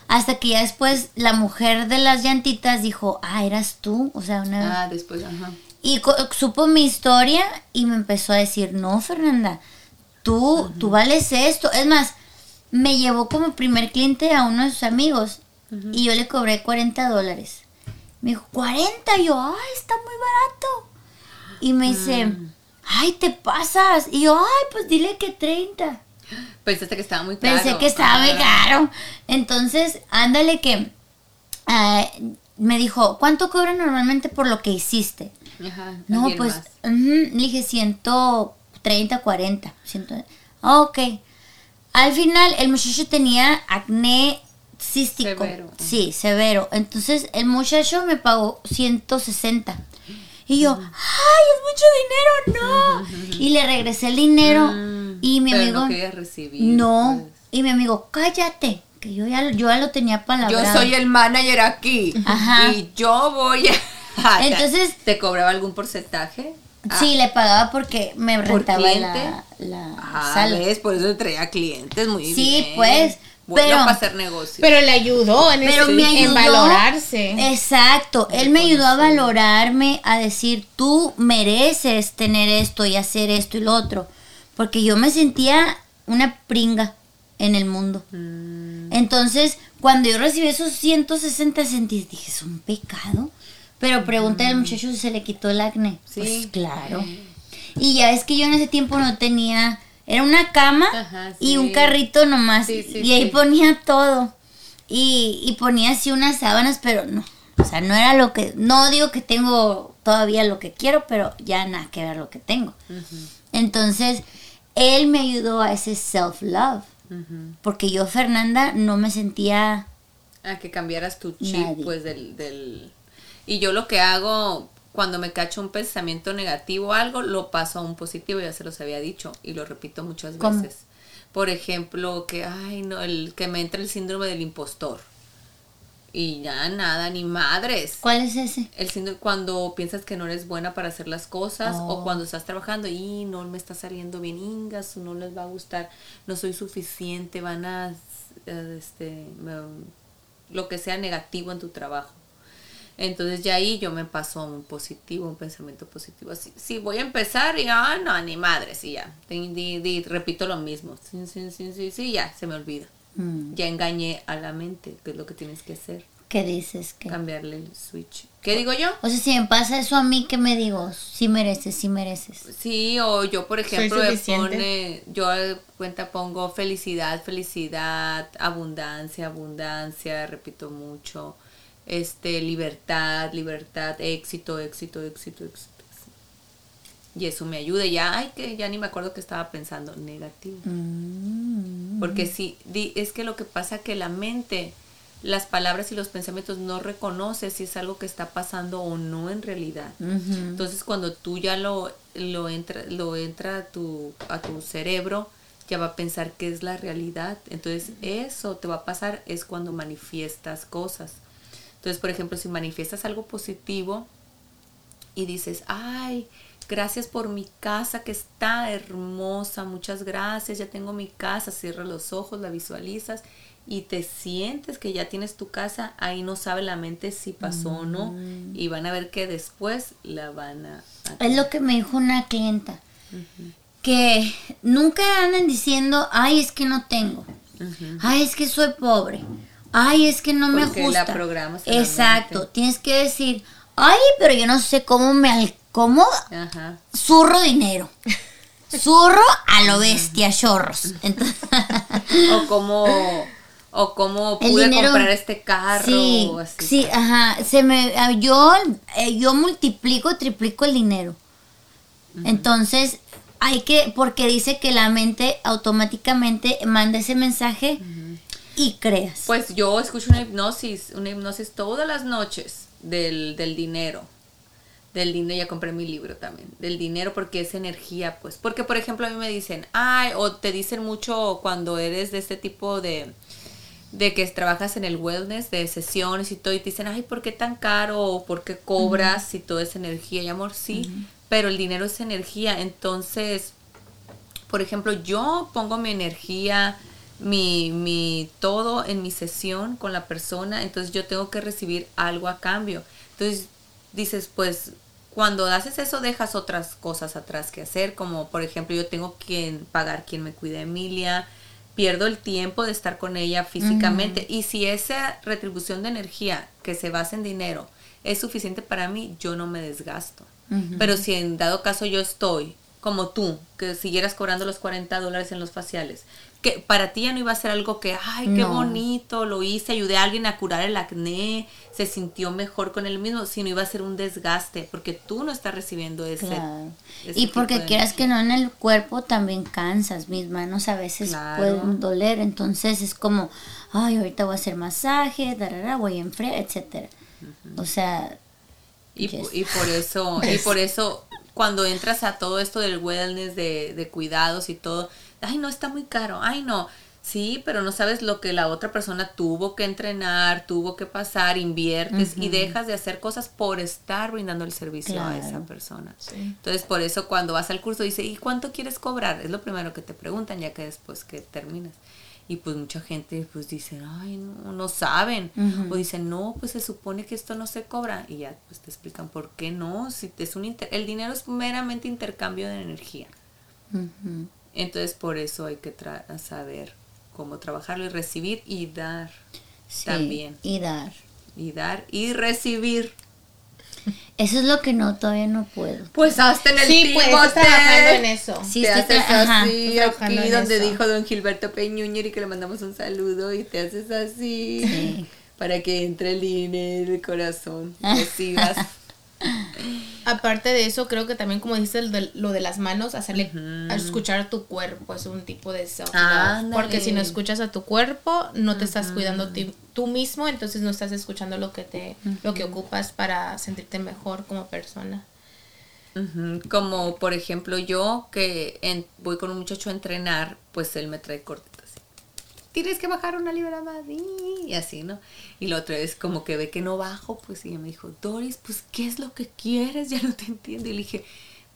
Hasta que ya después la mujer de las llantitas dijo, ah, eras tú, o sea, una... Ah, después, ajá. Y supo mi historia y me empezó a decir, no, Fernanda, tú, tú vales esto. Es más, me llevó como primer cliente a uno de sus amigos y yo le cobré 40 dólares. Me dijo, 40, y yo, ay, está muy barato. Y me dice, ay, te pasas. Y yo, ay, pues dile que 30. Pensaste que estaba muy caro. Pensé que estaba muy caro. Entonces, ándale que ah, me dijo, ¿cuánto cobran normalmente por lo que hiciste? Ajá, No, pues, más. ujú, le dije 130, 40. 100. Ah, ok. Al final, el muchacho tenía acné cístico. Severo. Sí, severo. Entonces, el muchacho me pagó 160. Y yo, ¡ay, es mucho dinero! ¡No! Y le regresé el dinero. Mm, y mi pero amigo. no querías recibir. No. pues. Y mi amigo, cállate. Que yo ya, yo ya lo tenía palabrado. Yo soy el manager aquí. Ajá. Y yo voy a. Entonces- ¿Te cobraba algún porcentaje? Ah, Sí, le pagaba porque me ¿Por rentaba cliente? la, la Ah, sala. ¿ves? Por eso traía clientes muy bien. Sí, pues, Bueno pero- para hacer negocio. Pero le ayudó en, Pero ese- me ayudó. en valorarse. Exacto. Él me ayudó a valorarme, a decir, tú mereces tener esto y hacer esto y lo otro. Porque yo me sentía una pringa en el mundo. Mm, Entonces, cuando yo recibí esos 160 centavos, dije, ¿es un pecado? Pero pregunté al muchacho si se le quitó el acné. Sí. Pues claro. Y ya es que yo en ese tiempo no tenía, era una cama Ajá, y un carrito nomás. Sí, sí, y ahí ponía todo. Y, y ponía así unas sábanas, pero no. O sea, no era lo que, no digo que tengo todavía lo que quiero, pero ya nada que ver lo que tengo. Entonces, él me ayudó a ese self-love. Porque yo, Fernanda, no me sentía... A que cambiaras tu chip, Nadie. pues, del, del... Y yo lo que hago cuando me cacho un pensamiento negativo o algo, lo paso a un positivo, ya se los había dicho, y lo repito muchas ¿Cómo? veces. Por ejemplo, que, ay, no, el que me entra el síndrome del impostor. Y ya nada, ni madres. ¿Cuál es ese? El síndrome, cuando piensas que no eres buena para hacer las cosas Oh. o cuando estás trabajando y no me está saliendo bien ingas o no les va a gustar, no soy suficiente, van a, este, me- lo que sea negativo en tu trabajo. Entonces ya ahí yo me paso a un positivo, un pensamiento positivo. Así, sí, voy a empezar y, ah, no, ni madres, y ya. Di- di- di- repito lo mismo. Sí, sí, sí, sí, sí, ya, se me olvida. Mm, Ya engañé a la mente, que es lo que tienes que hacer, ¿Qué dices? que cambiarle el switch. ¿Qué digo yo? O sea, si me pasa eso a mí, ¿qué me digo? Sí mereces, sí mereces. Sí, o yo, por ejemplo, me pone, yo cuenta pongo felicidad, felicidad, abundancia, abundancia, repito mucho, este, libertad, libertad, éxito, éxito, éxito, éxito. Y eso me ayuda, ya, ay, que ya ni me acuerdo que estaba pensando, negativo. Mm. Porque sí, di- es que lo que pasa que la mente, las palabras y los pensamientos no reconoce si es algo que está pasando o no en realidad. Entonces cuando tú ya lo, lo entra, lo entra a tu, a tu cerebro, ya va a pensar que es la realidad. Entonces eso te va a pasar es cuando manifiestas cosas. Entonces, por ejemplo, si manifiestas algo positivo y dices, ay, gracias por mi casa que está hermosa, muchas gracias, ya tengo mi casa, cierra los ojos, la visualizas y te sientes que ya tienes tu casa, ahí no sabe la mente si pasó o no Mm. y van a ver que después la van a... a- Es lo que me dijo una clienta. Que nunca andan diciendo, ay, es que no tengo. Ay, es que soy pobre. Ay, es que no me Porque la gusta. programas Exacto. Tienes que decir, ay, pero yo no sé cómo me al- cómo Ajá. zurro dinero. Zurro a lo bestia, chorros. Entonces, O como, o como El pude dinero- comprar este carro. sí, o así. sí, ajá. Se me, yo, eh, yo multiplico, triplico el dinero. Entonces, hay que, porque dice que la mente automáticamente manda ese mensaje y creas. Pues yo escucho una hipnosis, una hipnosis todas las noches del, del dinero. Del dinero, ya compré mi libro también. Del dinero porque es energía, pues. Porque, por ejemplo, a mí me dicen, ay, o te dicen mucho cuando eres de este tipo de, de que trabajas en el wellness, de sesiones y todo, y te dicen, ay, ¿por qué tan caro? O ¿por qué cobras si todo es energía? Y amor, sí, pero el dinero es energía. Entonces, por ejemplo, yo pongo mi energía, mi, mi todo en mi sesión con la persona, entonces yo tengo que recibir algo a cambio. Entonces dices, pues cuando haces eso dejas otras cosas atrás que hacer, como por ejemplo yo tengo que pagar quien me cuide a Emilia, pierdo el tiempo de estar con ella físicamente y si esa retribución de energía que se basa en dinero es suficiente para mí, yo no me desgasto. Pero si en dado caso yo estoy como tú, que siguieras cobrando los 40 dólares en los faciales, que para ti ya no iba a ser algo que, ay, qué No. bonito, lo hice, ayudé a alguien a curar el acné, se sintió mejor con él mismo, sino iba a ser un desgaste, porque tú no estás recibiendo ese. Claro. ese Y porque quieras que no en el cuerpo también cansas, mis manos a veces Claro. pueden doler, entonces es como, ay, ahorita voy a hacer masaje, darara, voy a enfriar, etcétera. O sea, Y, Yes. y por eso, y por eso cuando entras a todo esto del wellness, de, de cuidados y todo, ay no, está muy caro, ay no, sí, pero no sabes lo que la otra persona tuvo que entrenar, tuvo que pasar, inviertes y dejas de hacer cosas por estar brindando el servicio a esa persona. Sí. Entonces por eso cuando vas al curso dice, ¿y cuánto quieres cobrar? Es lo primero que te preguntan ya que después que terminas. Y pues mucha gente pues dice, ay, no, no saben. O dicen, no, pues se supone que esto no se cobra. Y ya pues te explican por qué no. Si es un inter- el dinero es meramente intercambio de energía. Entonces por eso hay que tra- saber cómo trabajarlo y recibir y dar. Sí, También. Y dar. Y dar y recibir. Eso es lo que no, todavía no puedo. Pues hasta en el Sí, pues estás trabajando en eso. Sí, te estoy haces tra- ajá, así, estoy trabajando aquí en donde eso. dijo don Gilberto Peñuñer y que le mandamos un saludo y te haces así Sí. para que entre el INE el corazón, recibas. Aparte de eso, creo que también, como dices, lo de, las manos, hacerle escuchar a tu cuerpo es un tipo de self. Porque si no escuchas a tu cuerpo, no te estás cuidando ti- tú mismo, entonces no estás escuchando lo que te, lo que ocupas para sentirte mejor como persona. Como por ejemplo yo que en- voy con un muchacho a entrenar, pues él me trae. Tienes que bajar una libra más y así, ¿no? Y la otra vez como que ve que no bajo, pues y me dijo, Doris, pues ¿qué es lo que quieres? Ya no te entiendo. Y le dije,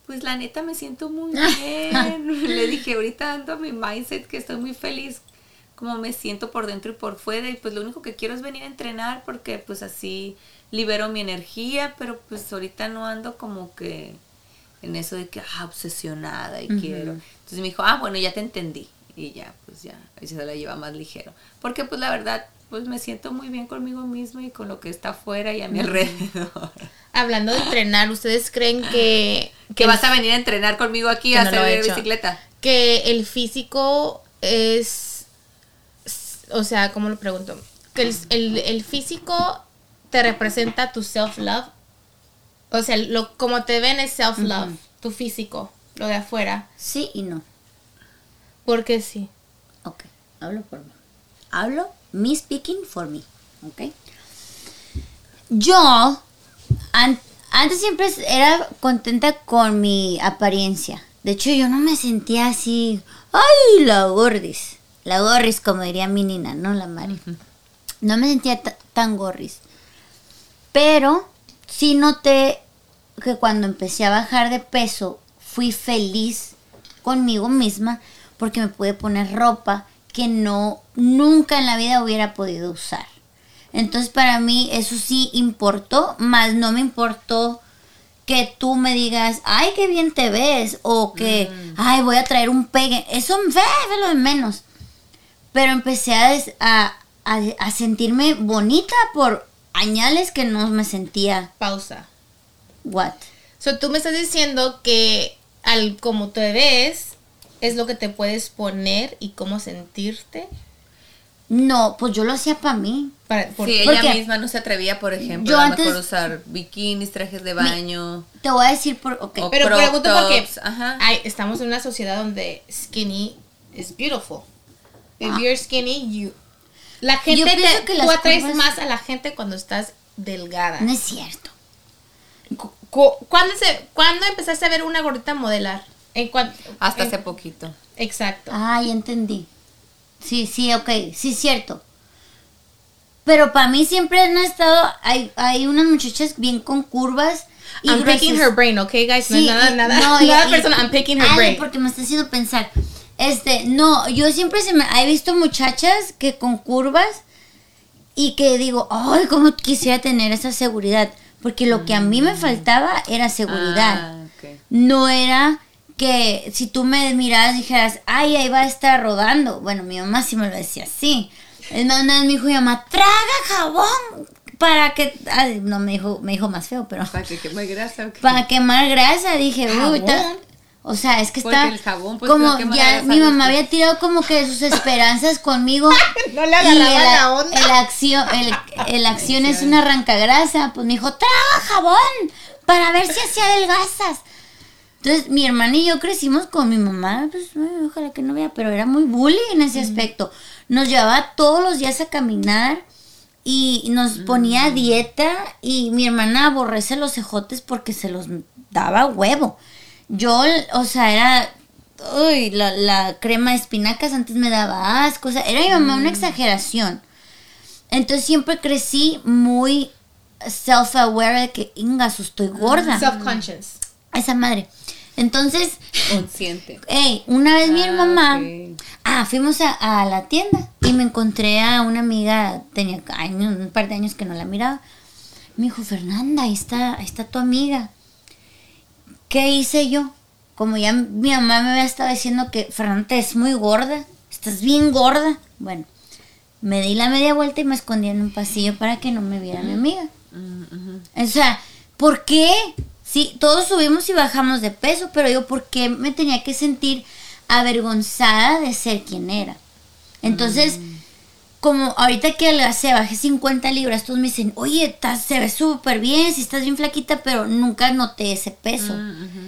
pues la neta me siento muy bien. le dije, ahorita ando a mi mindset que estoy muy feliz como me siento por dentro y por fuera y pues lo único que quiero es venir a entrenar porque pues así libero mi energía, pero pues ahorita no ando como que en eso de que ah, obsesionada y quiero. Entonces me dijo, ah, bueno, ya te entendí. Y ya, pues ya, ahí se la lleva más ligero. Porque pues la verdad, pues me siento muy bien conmigo mismo y con lo que está afuera y a mi alrededor. Hablando de entrenar, ¿ustedes creen que, que vas a venir a entrenar conmigo aquí a no lo he hacer bicicleta. que el físico es, o sea, ¿cómo lo pregunto? Que el, el- el físico te representa tu self-love. O sea, lo, como te ven es self-love, tu físico, lo de afuera. Sí y no. Porque sí. Ok, hablo por mí. Hablo me speaking for me. Ok. Yo an- antes siempre era contenta con mi apariencia. De hecho, yo no me sentía así. ¡Ay, la gordis! La gorris, como diría mi nina, ¿no? La Mari. No me sentía ta- tan gorris. Pero sí noté que cuando empecé a bajar de peso fui feliz conmigo misma porque me pude poner ropa que no nunca en la vida hubiera podido usar. Entonces para mí eso sí importó, más no me importó que tú me digas, ay, qué bien te ves, o que, ay, voy a traer un pegue. Eso ve, ve lo de menos. Pero empecé a, des- a, a- a sentirme bonita por añales que no me sentía. Pausa. What? So, tú me estás diciendo que al como te ves es lo que te puedes poner y cómo sentirte. No, pues yo lo hacía para mí. Para, por- Sí, porque- ella misma no se atrevía, por ejemplo, Yo a lo antes- mejor usar bikinis, trajes de baño. Te voy a decir por. Ok. O Pero pregunto por qué. tops, ajá. Ay, estamos en una sociedad donde skinny is beautiful. If you're skinny, you. La gente Ah. Yo te, que tú las atraes curvas- más a la gente cuando estás delgada. No es cierto. Cu- cu- ¿Cuándo, se, ¿Cuándo empezaste a ver una gordita modelar? En Hasta en- hace poquito. Exacto. Ah, ya entendí. Sí, sí, ok, sí, cierto. Pero para mí siempre han estado, hay, hay unas muchachas bien con curvas. Y I'm picking her brain, okay, guys? No es Sí, nada, nada, no, y- nada y- personal. I'm picking her Ale, brain. porque me está haciendo pensar. Este, no, yo siempre se me he visto muchachas que con curvas y que digo, ay, cómo quisiera tener esa seguridad, porque lo que a mí me faltaba era seguridad. Ah, ok. No era que si tú me miras dijeras, ay, ahí va a estar rodando. Bueno, mi mamá sí me lo decía así. Es más, una vez me dijo mi mamá, traga jabón para que... ay, no, me dijo, me dijo más feo, pero... Para que queme grasa. Para quemar grasa, dije, uy, o sea, es que Porque está el jabón, pues, como ya mi mamá había tirado como que sus esperanzas conmigo. No le y agarraba el, la onda. el acción, el, el acción es una arrancagrasa, pues me dijo, traga jabón para ver si así adelgazas. Entonces, mi hermana y yo crecimos con mi mamá, pues ojalá que no vea, pero era muy bully en ese aspecto. Nos llevaba todos los días a caminar y nos ponía a dieta y mi hermana aborrece los cejotes porque se los daba huevo. Yo, o sea, era, uy, la, la crema de espinacas antes me daba asco, o sea, era mi mamá una exageración. Entonces siempre crecí muy self-aware de que, ingaso, estoy gorda. Self-conscious. Esa madre. Entonces, Consciente. Hey, una vez mi Ah, mamá, ok. ah, fuimos a, a la tienda y me encontré a una amiga, tenía un par de años que no la miraba. Me dijo, Fernanda, ahí está, ahí está tu amiga. ¿Qué hice yo? Como ya mi mamá me había estado diciendo que Fernanda es muy gorda, estás bien gorda. Bueno, me di la media vuelta y me escondí en un pasillo para que no me viera mi amiga. Mm, ujú. O sea, ¿por qué? Sí, todos subimos y bajamos de peso, pero yo, ¿por qué me tenía que sentir avergonzada de ser quien era? Entonces, como ahorita que adelgacé, bajé 50 libras, todos me dicen, oye, se ve súper bien, si estás bien flaquita, pero nunca noté ese peso. Mm.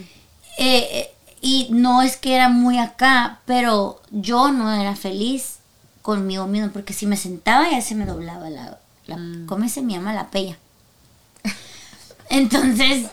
Eh, eh, y no es que era muy acá, pero yo no era feliz conmigo mismo, porque si me sentaba ya se me doblaba la... la ¿Cómo se me llama? La pella. Entonces,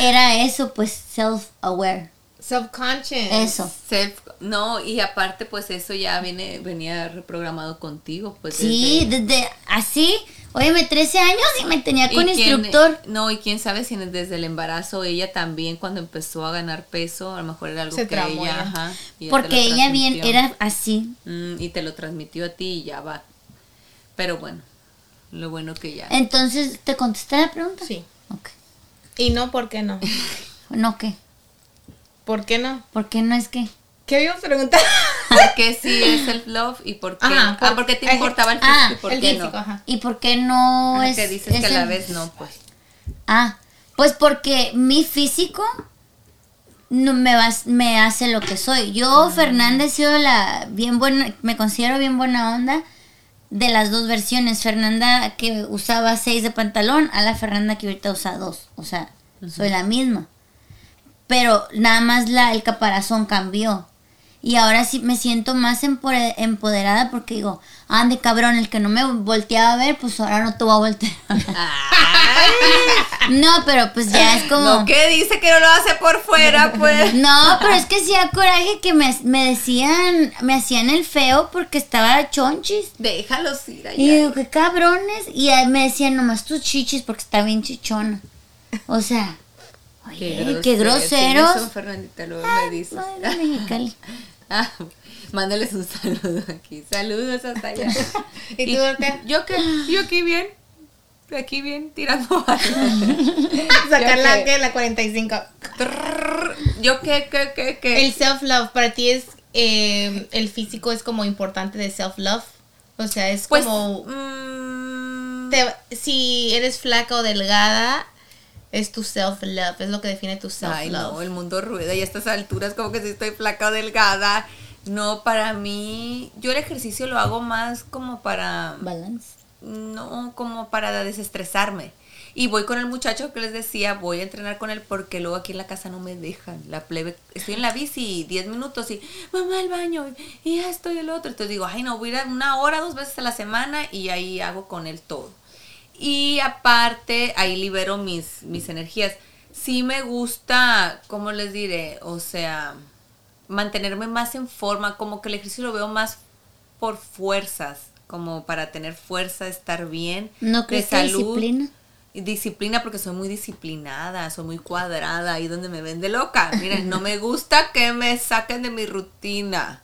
era eso, pues, self-aware. Self-conscious. Eso. Self- no, y aparte, pues eso ya viene, venía reprogramado contigo, pues. Sí, desde- desde así, óyeme, 13 años y me tenía y con quién- instructor. no, y quién sabe si desde el embarazo ella también, cuando empezó a ganar peso, a lo mejor era algo Se que ella, ajá, Porque ella bien era así. Mm, y te lo transmitió a ti y ya va. Pero bueno, lo bueno que ya. Entonces, ¿te contesté la pregunta? Sí. Y no, ¿por qué no? No, ¿qué? ¿Por qué no? ¿Por qué no es que? ¿Qué iba a preguntar? ¿Por qué sí es self-love y por qué? Ajá, ah, por- ¿por qué te importaba el físico ah, y por el qué físico, no? ajá. ¿Y por qué no Ajá, es que dices que a la el- vez no, pues. Ah, pues porque mi físico no me va, me hace lo que soy. Yo, Fernanda, he sido la bien buena, me considero bien buena onda de las dos versiones. Fernanda que usaba seis de pantalón a la Fernanda que ahorita usa dos. O sea, soy la misma. Pero nada más la, el caparazón cambió. Y ahora sí me siento más empoderada porque digo, ande cabrón, el que no me volteaba a ver, pues ahora no te voy a voltear. no, pero pues ya es como... No, ¿qué dice que no lo hace por fuera, pues? No, pero es que sí da coraje que me, me decían, me hacían el feo porque estaba chonchis. Déjalos ir allá. Y digo, qué cabrones. Y me decían nomás tus chichis porque está bien chichona. O sea, Oye, qué groseros. ¿Quiénes son, Fernandita? Luego me dices. Ay, de Mexicali. Ah, mándales un saludo aquí. Saludos hasta allá. ¿Y tú, Dorte? Yo que, yo aquí bien. Aquí bien, tirando. Sacar la, que, la 45. Trrr, Yo qué, qué, qué, qué. El self-love para ti es. eh, el físico es como importante de self-love. O sea, es Pues, como. mm, te- si eres flaca o delgada, es tu self-love. Es lo que define tu Ay, no, self-love. el mundo rueda y a estas alturas como que si estoy flaca o delgada. No, para mí, yo el ejercicio lo hago más como para, Balance. no, como para desestresarme. Y voy con el muchacho que les decía, voy a entrenar con él porque luego aquí en la casa no me dejan. La plebe, estoy en la bici 10 minutos y mamá al baño y esto y el otro. Entonces digo, ay no, voy a ir una hora, dos veces a la semana y ahí hago con él todo. Y aparte, ahí libero mis, mis energías. Sí me gusta, ¿cómo les diré? O sea, mantenerme más en forma, como que el ejercicio lo veo más por fuerzas, como para tener fuerza, estar bien. ¿No de crees que disciplina? Y Disciplina porque soy muy disciplinada, soy muy cuadrada, ahí donde me ven de loca. Miren, no me gusta que me saquen de mi rutina.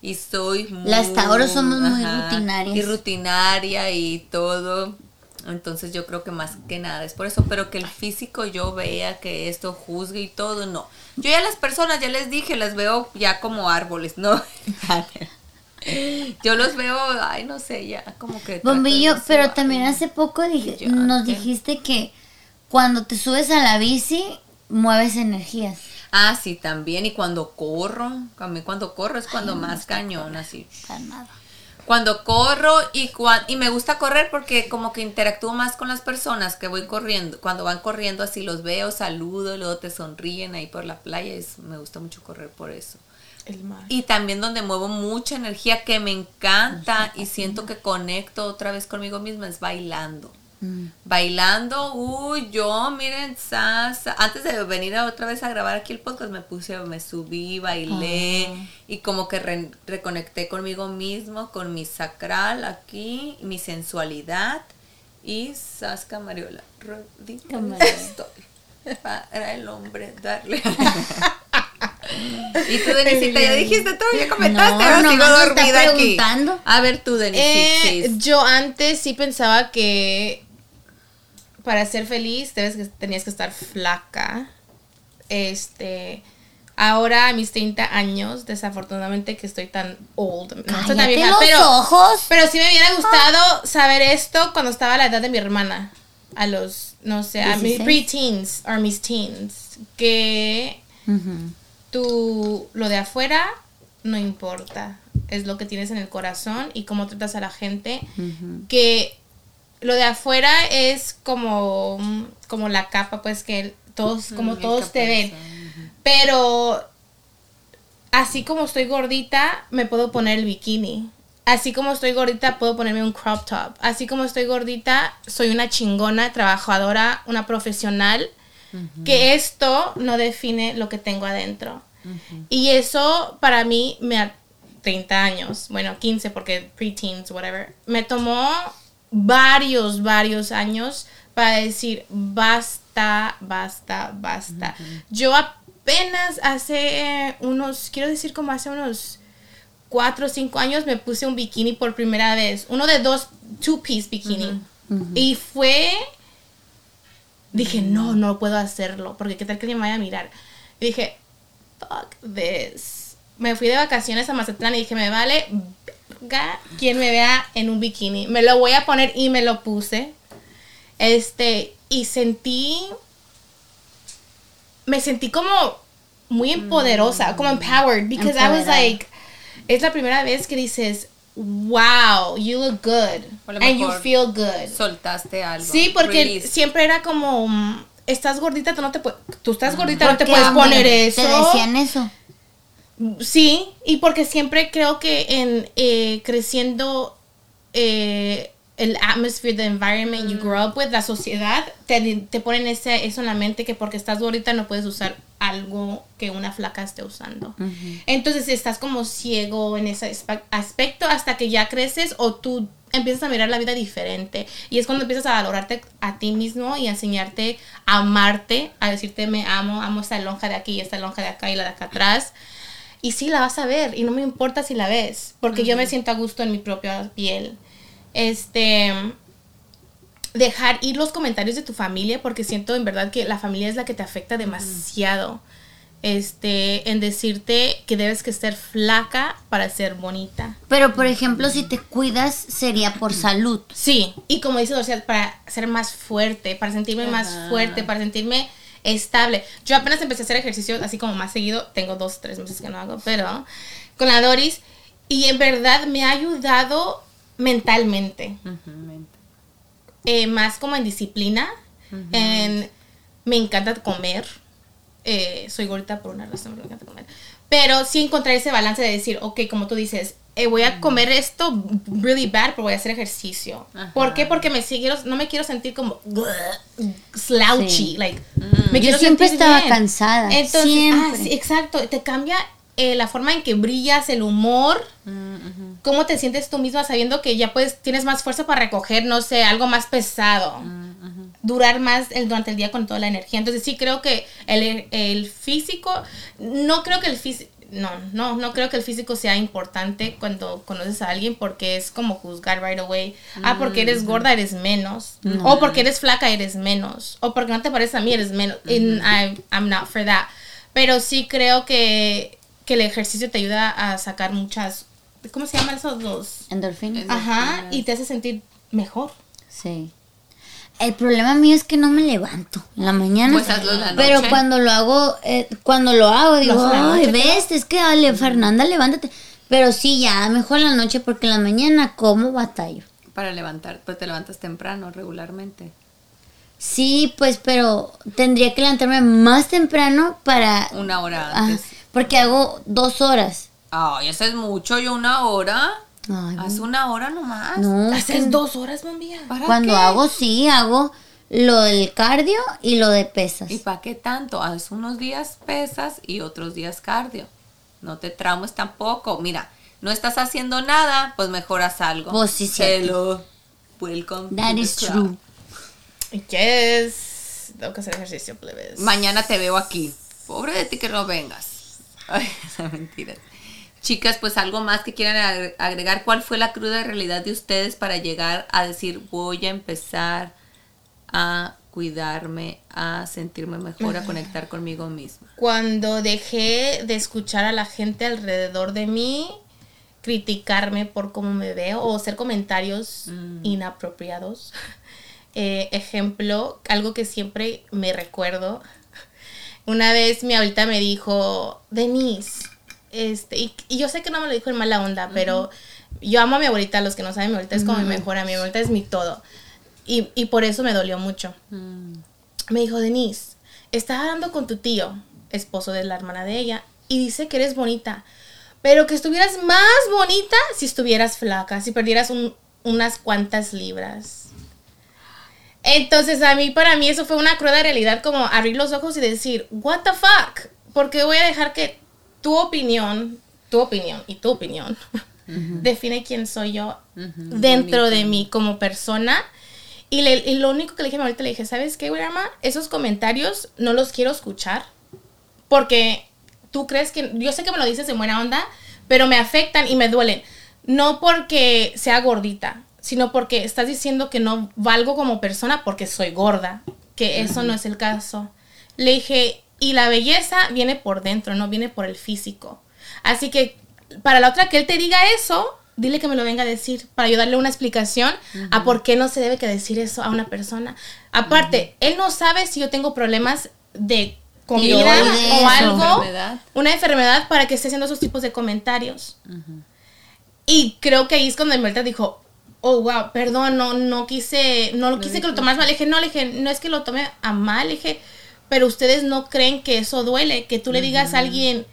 Y soy muy... Las somos muy rutinarias. Y rutinaria y todo. Entonces yo creo que más que nada es por eso, pero que el físico yo vea que esto juzgue y todo, no. Yo ya las personas, ya les dije, las veo ya como árboles, ¿no? yo los veo, ay, no sé, ya como que... Bombillo, pero también hace poco dije- yo nos dijiste que cuando te subes a la bici, mueves energías. Ah, sí, también. Y cuando corro, a mí cuando corro es cuando más cañón, así. Calmado. Cuando corro y, cua- y me gusta correr porque como que interactúo más con las personas que voy corriendo. Cuando van corriendo así los veo, saludo, luego te sonríen ahí por la playa. Es, me gusta mucho correr por eso. El mar. Y también donde muevo mucha energía que me encanta y siento que conecto otra vez conmigo misma es bailando. Mm. Bailando, uy, yo, miren, sasa. Antes de venir a otra vez a grabar aquí el podcast, me puse, me subí, bailé Ah. y como que re- reconecté conmigo mismo, con mi sacral aquí, mi sensualidad y sasca Mariola. Estoy para el hombre darle. y tú, Denisita, ya dijiste todo, ya comentaste, No, nomás sigo dormida aquí. A ver tú, Denisita. Eh, yo antes sí pensaba que para ser feliz debes que, tenías que estar flaca. Este, ahora a mis 30 años, desafortunadamente que estoy tan old, no estoy tan Cállate vieja, los pero, ojos. pero sí me hubiera gustado saber esto cuando estaba a la edad de mi hermana, a los, no sé, a mis 16. pre-teens o mis teens, que tú lo de afuera no importa. Es lo que tienes en el corazón y cómo tratas a la gente. Que lo de afuera es como, como la capa, pues que todos, como todos te ven. Pero así como estoy gordita, me puedo poner el bikini. Así como estoy gordita, puedo ponerme un crop top. Así como estoy gordita, soy una chingona, trabajadora, una profesional. Que esto no define lo que tengo adentro. Y eso para mí me ha 30 años, bueno, 15 porque preteens, whatever. Me tomó varios, varios años para decir basta, basta, basta. Yo apenas hace unos, quiero decir como hace unos 4 o 5 años me puse un bikini por primera vez. Uno de dos, two piece bikini. Y fue dije, no, no puedo hacerlo, porque qué tal que alguien me vaya a mirar. Y dije, fuck this. Me fui de vacaciones a Mazatlán y dije, me vale quien me vea en un bikini. Me lo voy a poner y me lo puse. Este, y sentí, me sentí como muy empoderosa, como empowered, because I was like, es la primera vez que dices, wow, you look good, and you feel good. Soltaste algo. Sí, porque Release. siempre era como mm, estás gordita, tú no te puedes, tú estás gordita, no te puedes poner eso. Te decían eso. Sí, y porque siempre creo que en eh, creciendo eh, el atmosphere, the environment you grow up with, la sociedad, te, te ponen ese, eso en la mente que porque estás gordita no puedes usar algo que una flaca esté usando. Entonces estás como ciego en ese aspe- aspecto hasta que ya creces o tú empiezas a mirar la vida diferente. Y es cuando empiezas a valorarte a ti mismo y a enseñarte a amarte, a decirte me amo, amo esta lonja de aquí y esta lonja de acá y la de acá atrás. Y sí, la vas a ver y no me importa si la ves, porque yo me siento a gusto en mi propia piel. Este, dejar ir los comentarios de tu familia, porque siento en verdad que la familia es la que te afecta demasiado. Este, en decirte que debes que ser flaca para ser bonita. Pero, por ejemplo, si te cuidas, sería por salud. Sí, y como dice Dorcia, para ser más fuerte, para sentirme más fuerte, para sentirme estable. Yo apenas empecé a hacer ejercicio así como más seguido, tengo dos, tres meses que no hago, pero con la Doris, y en verdad me ha ayudado mentalmente, eh, más como en disciplina, en me encanta comer, eh, soy gordita por una razón, pero me encanta comer, pero sí encontrar ese balance de decir, ok, como tú dices, eh, voy a comer esto really bad, pero voy a hacer ejercicio. Ajá. ¿Por qué? Porque me quiero, no me quiero sentir como slouchy, Sí. like, Mm. me Yo quiero siempre sentir estaba bien. cansada, Entonces, siempre. ah, sí, exacto, te cambia eh, la forma en que brillas, el humor, Mm, cómo te sientes tú misma sabiendo que ya puedes, tienes más fuerza para recoger, no sé, algo más pesado mm, durar más el, durante el día con toda la energía. Entonces sí creo que el, el físico, no creo que el físico, no, no, no creo que el físico sea importante cuando conoces a alguien porque es como juzgar right away. Ah, porque eres gorda eres menos. O porque eres flaca eres menos. O porque no te pareces a mí eres menos. And I, I'm not for that. Pero sí creo que, que el ejercicio te ayuda a sacar muchas, ¿cómo se llaman esos dos? Endorfinas. En- Ajá, y te hace sentir mejor. Sí. El problema mío es que no me levanto en la mañana. Pues hazlo en la pero noche. cuando lo hago, eh, cuando lo hago, digo, ay, noche, ves, es que dale, Fernanda, levántate. Pero sí, ya, mejor en la noche porque en la mañana, ¿cómo batallo? Para levantar, pues te levantas temprano regularmente. Sí, pues, pero tendría que levantarme más temprano para... Una hora antes. porque hago dos horas. Ay, eso es mucho, yo una hora. Ay, Haz una hora nomás. no, es Haces que dos horas, bombilla. ¿Para cuando qué? hago, sí, hago lo del cardio y lo de pesas. ¿Y para qué tanto? Haz unos días pesas y otros días cardio. No te traumes tampoco. Mira, no estás haciendo nada, pues mejor haz algo. Pues sí. Hello. Welcome. That is true. Yes. Tengo que hacer ejercicio, plebes. Mañana te veo aquí. Pobre de ti que no vengas. Ay, esa mentira. Chicas, pues algo más que quieran agre- agregar. ¿Cuál fue la cruda realidad de ustedes para llegar a decir voy a empezar a cuidarme, a sentirme mejor, a conectar conmigo misma? Cuando dejé de escuchar a la gente alrededor de mí criticarme por cómo me veo o hacer comentarios inapropiados. Eh, ejemplo, algo que siempre me recuerdo. Una vez mi abuelita me dijo, Denise, este, y, y yo sé que no me lo dijo en mala onda, pero yo amo a mi abuelita, los que no saben, mi abuelita es como mi mejor amiga, mi abuelita es mi todo. Y, y por eso me dolió mucho. Me dijo, Denise, estás hablando con tu tío, esposo de la hermana de ella, y dice que eres bonita, pero que estuvieras más bonita si estuvieras flaca, si perdieras un- unas cuantas libras. Entonces a mí, para mí eso fue una cruda realidad como abrir los ojos y decir, what the fuck, porque voy a dejar que tu opinión, tu opinión y tu opinión define quién soy yo dentro bonito. de mí como persona. Y, le- y lo único que le dije a mi abuelita, le dije, ¿sabes qué, grandma? Esos comentarios no los quiero escuchar. Porque tú crees que, yo sé que me lo dices en buena onda, pero me afectan y me duelen. No porque sea gordita, sino porque estás diciendo que no valgo como persona porque soy gorda. Que eso no es el caso. Le dije, y la belleza viene por dentro, no viene por el físico. Así que para la otra que él te diga eso, dile que me lo venga a decir para yo darle una explicación a por qué no se debe que decir eso a una persona. Aparte, él no sabe si yo tengo problemas de comida o algo, enfermedad. una enfermedad para que esté haciendo esos tipos de comentarios. Y creo que ahí es cuando Melta dijo, oh, wow, perdón, no, no quise, no lo quise que lo tomaras mal. Le dije, no, le dije, no es que lo tome a mal, le dije, pero ustedes no creen que eso duele, que tú le digas a alguien,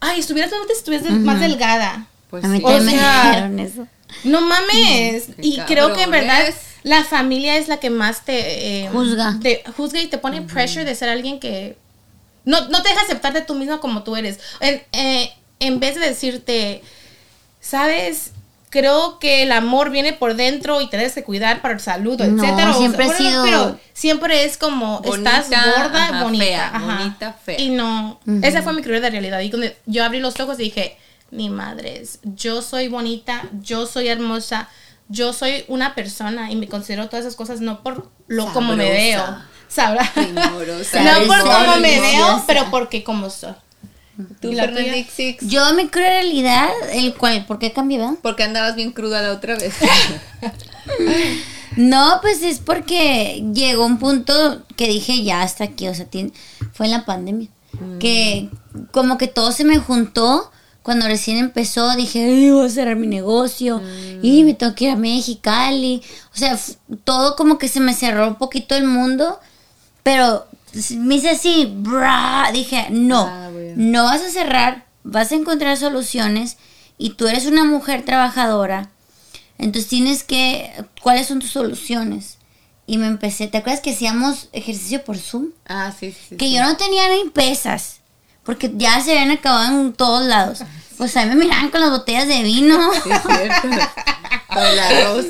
ay, estuvieras, estuvieras más delgada. Pues a mí sí. O sea, me dijeron eso. No mames. y creo que en verdad la familia es la que más te eh, Juzga. Te juzga y te pone pressure de ser alguien que no, no te deja aceptarte tú misma como tú eres. En, eh, en vez de decirte, sabes, creo que el amor viene por dentro y te debes de cuidar para el salud, No, etcétera. O siempre sea, bueno, sido- pero siempre es como Bonita, estás gorda, ajá, bonita, fea, ajá. bonita, fea. Y no, esa fue mi creencia de realidad. Y cuando yo abrí los ojos y dije, ni madres, yo soy bonita, yo soy hermosa, yo soy una persona y me considero todas esas cosas no por lo como me veo, sabrá. No por cómo me veo, pero porque como soy. Tú, ¿Y la tuya? Fernandix, Yo mi realidad, el cual, ¿por qué cambié, verdad? porque andabas bien cruda la otra vez. No, pues es porque llegó un punto que dije ya hasta aquí, o sea, fue en la pandemia, que como que todo se me juntó. Cuando recién empezó dije, "Ay, voy a cerrar mi negocio y me tengo que ir a Mexicali. O sea, todo como que se me cerró un poquito el mundo, pero me hice así, dije, no, Ah, no vas a cerrar, vas a encontrar soluciones y tú eres una mujer trabajadora. Entonces tienes que, ¿cuáles son tus soluciones? Y me empecé, ¿te acuerdas que hacíamos ejercicio por Zoom? ah, sí, sí. Que sí. yo no tenía ni pesas, porque ya se habían acabado en todos lados. Pues a mí me miraban con las botellas de vino. Sí, es cierto.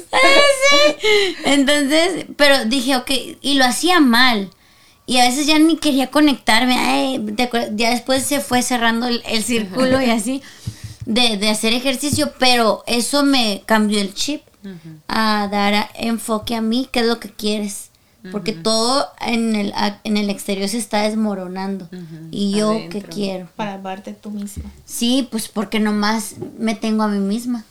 Entonces, pero dije, ok, y lo hacía mal. Y a veces ya ni quería conectarme. Ay, ya después se fue cerrando el, el círculo y así de, de hacer ejercicio, pero eso me cambió el chip a dar a- enfoque a mí, qué es lo que quieres. Porque todo en el, a- en el exterior se está desmoronando. Y yo, ¿qué Adentro. quiero? Para amarte tú misma. Sí, pues porque nomás me tengo a mí misma.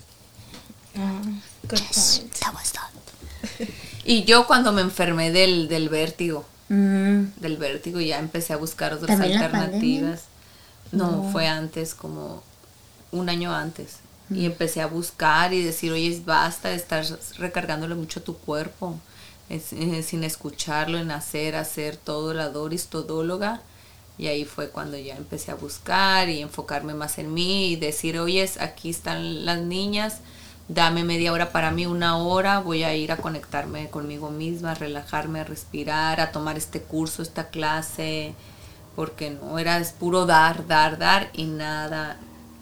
Ah, good point. That was that. Y yo cuando me enfermé del, del vértigo, Mm, del vértigo, ya empecé a buscar otras ¿También la alternativas. No, fue antes, como un año antes. Y empecé a buscar y decir, oye, basta de estar recargándole mucho a tu cuerpo, es- eh, sin escucharlo, en hacer, hacer todo, la Doris todóloga. Y ahí fue cuando ya empecé a buscar y enfocarme más en mí y decir, oye, aquí están las niñas, dame media hora para mí, una hora, voy a ir a conectarme conmigo misma, a relajarme, a respirar, a tomar este curso, esta clase, porque no era es puro dar, dar, dar y nada.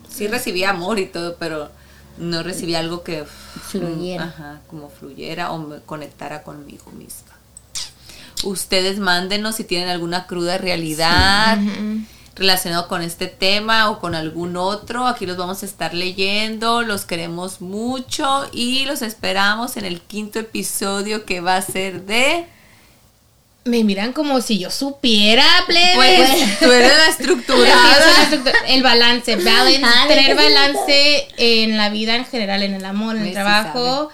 Sí recibía amor y todo, pero no recibía algo que Fluyera. ajá, como fluyera o me conectara conmigo misma. Ustedes mándenos si tienen alguna cruda realidad relacionado con este tema o con algún otro. Aquí los vamos a estar leyendo. Los queremos mucho y los esperamos en el quinto episodio que va a ser de... Me miran como si yo supiera, plebes. Pues tú eres la estructurada. el balance, balance, tener balance en la vida en general, en el amor, en el Sí, trabajo.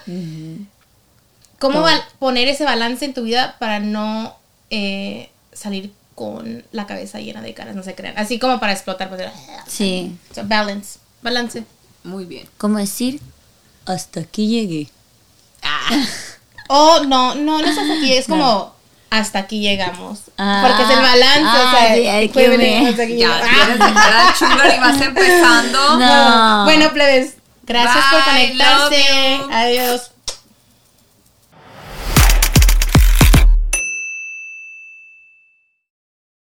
¿Cómo poner ese balance en tu vida para no eh, salir con la cabeza llena de caras? No se crean. Así como para explotar. Pues, sí. balance, balance. Muy bien. ¿Cómo decir? Hasta aquí llegué. Oh, no, no, no es hasta aquí, es como hasta aquí llegamos. Ah, Porque es el balance, ah, o sea, que hasta aquí Ya, entrar al sugar y vas empezando. No. Bueno, plebes, gracias por conectarse. Adiós.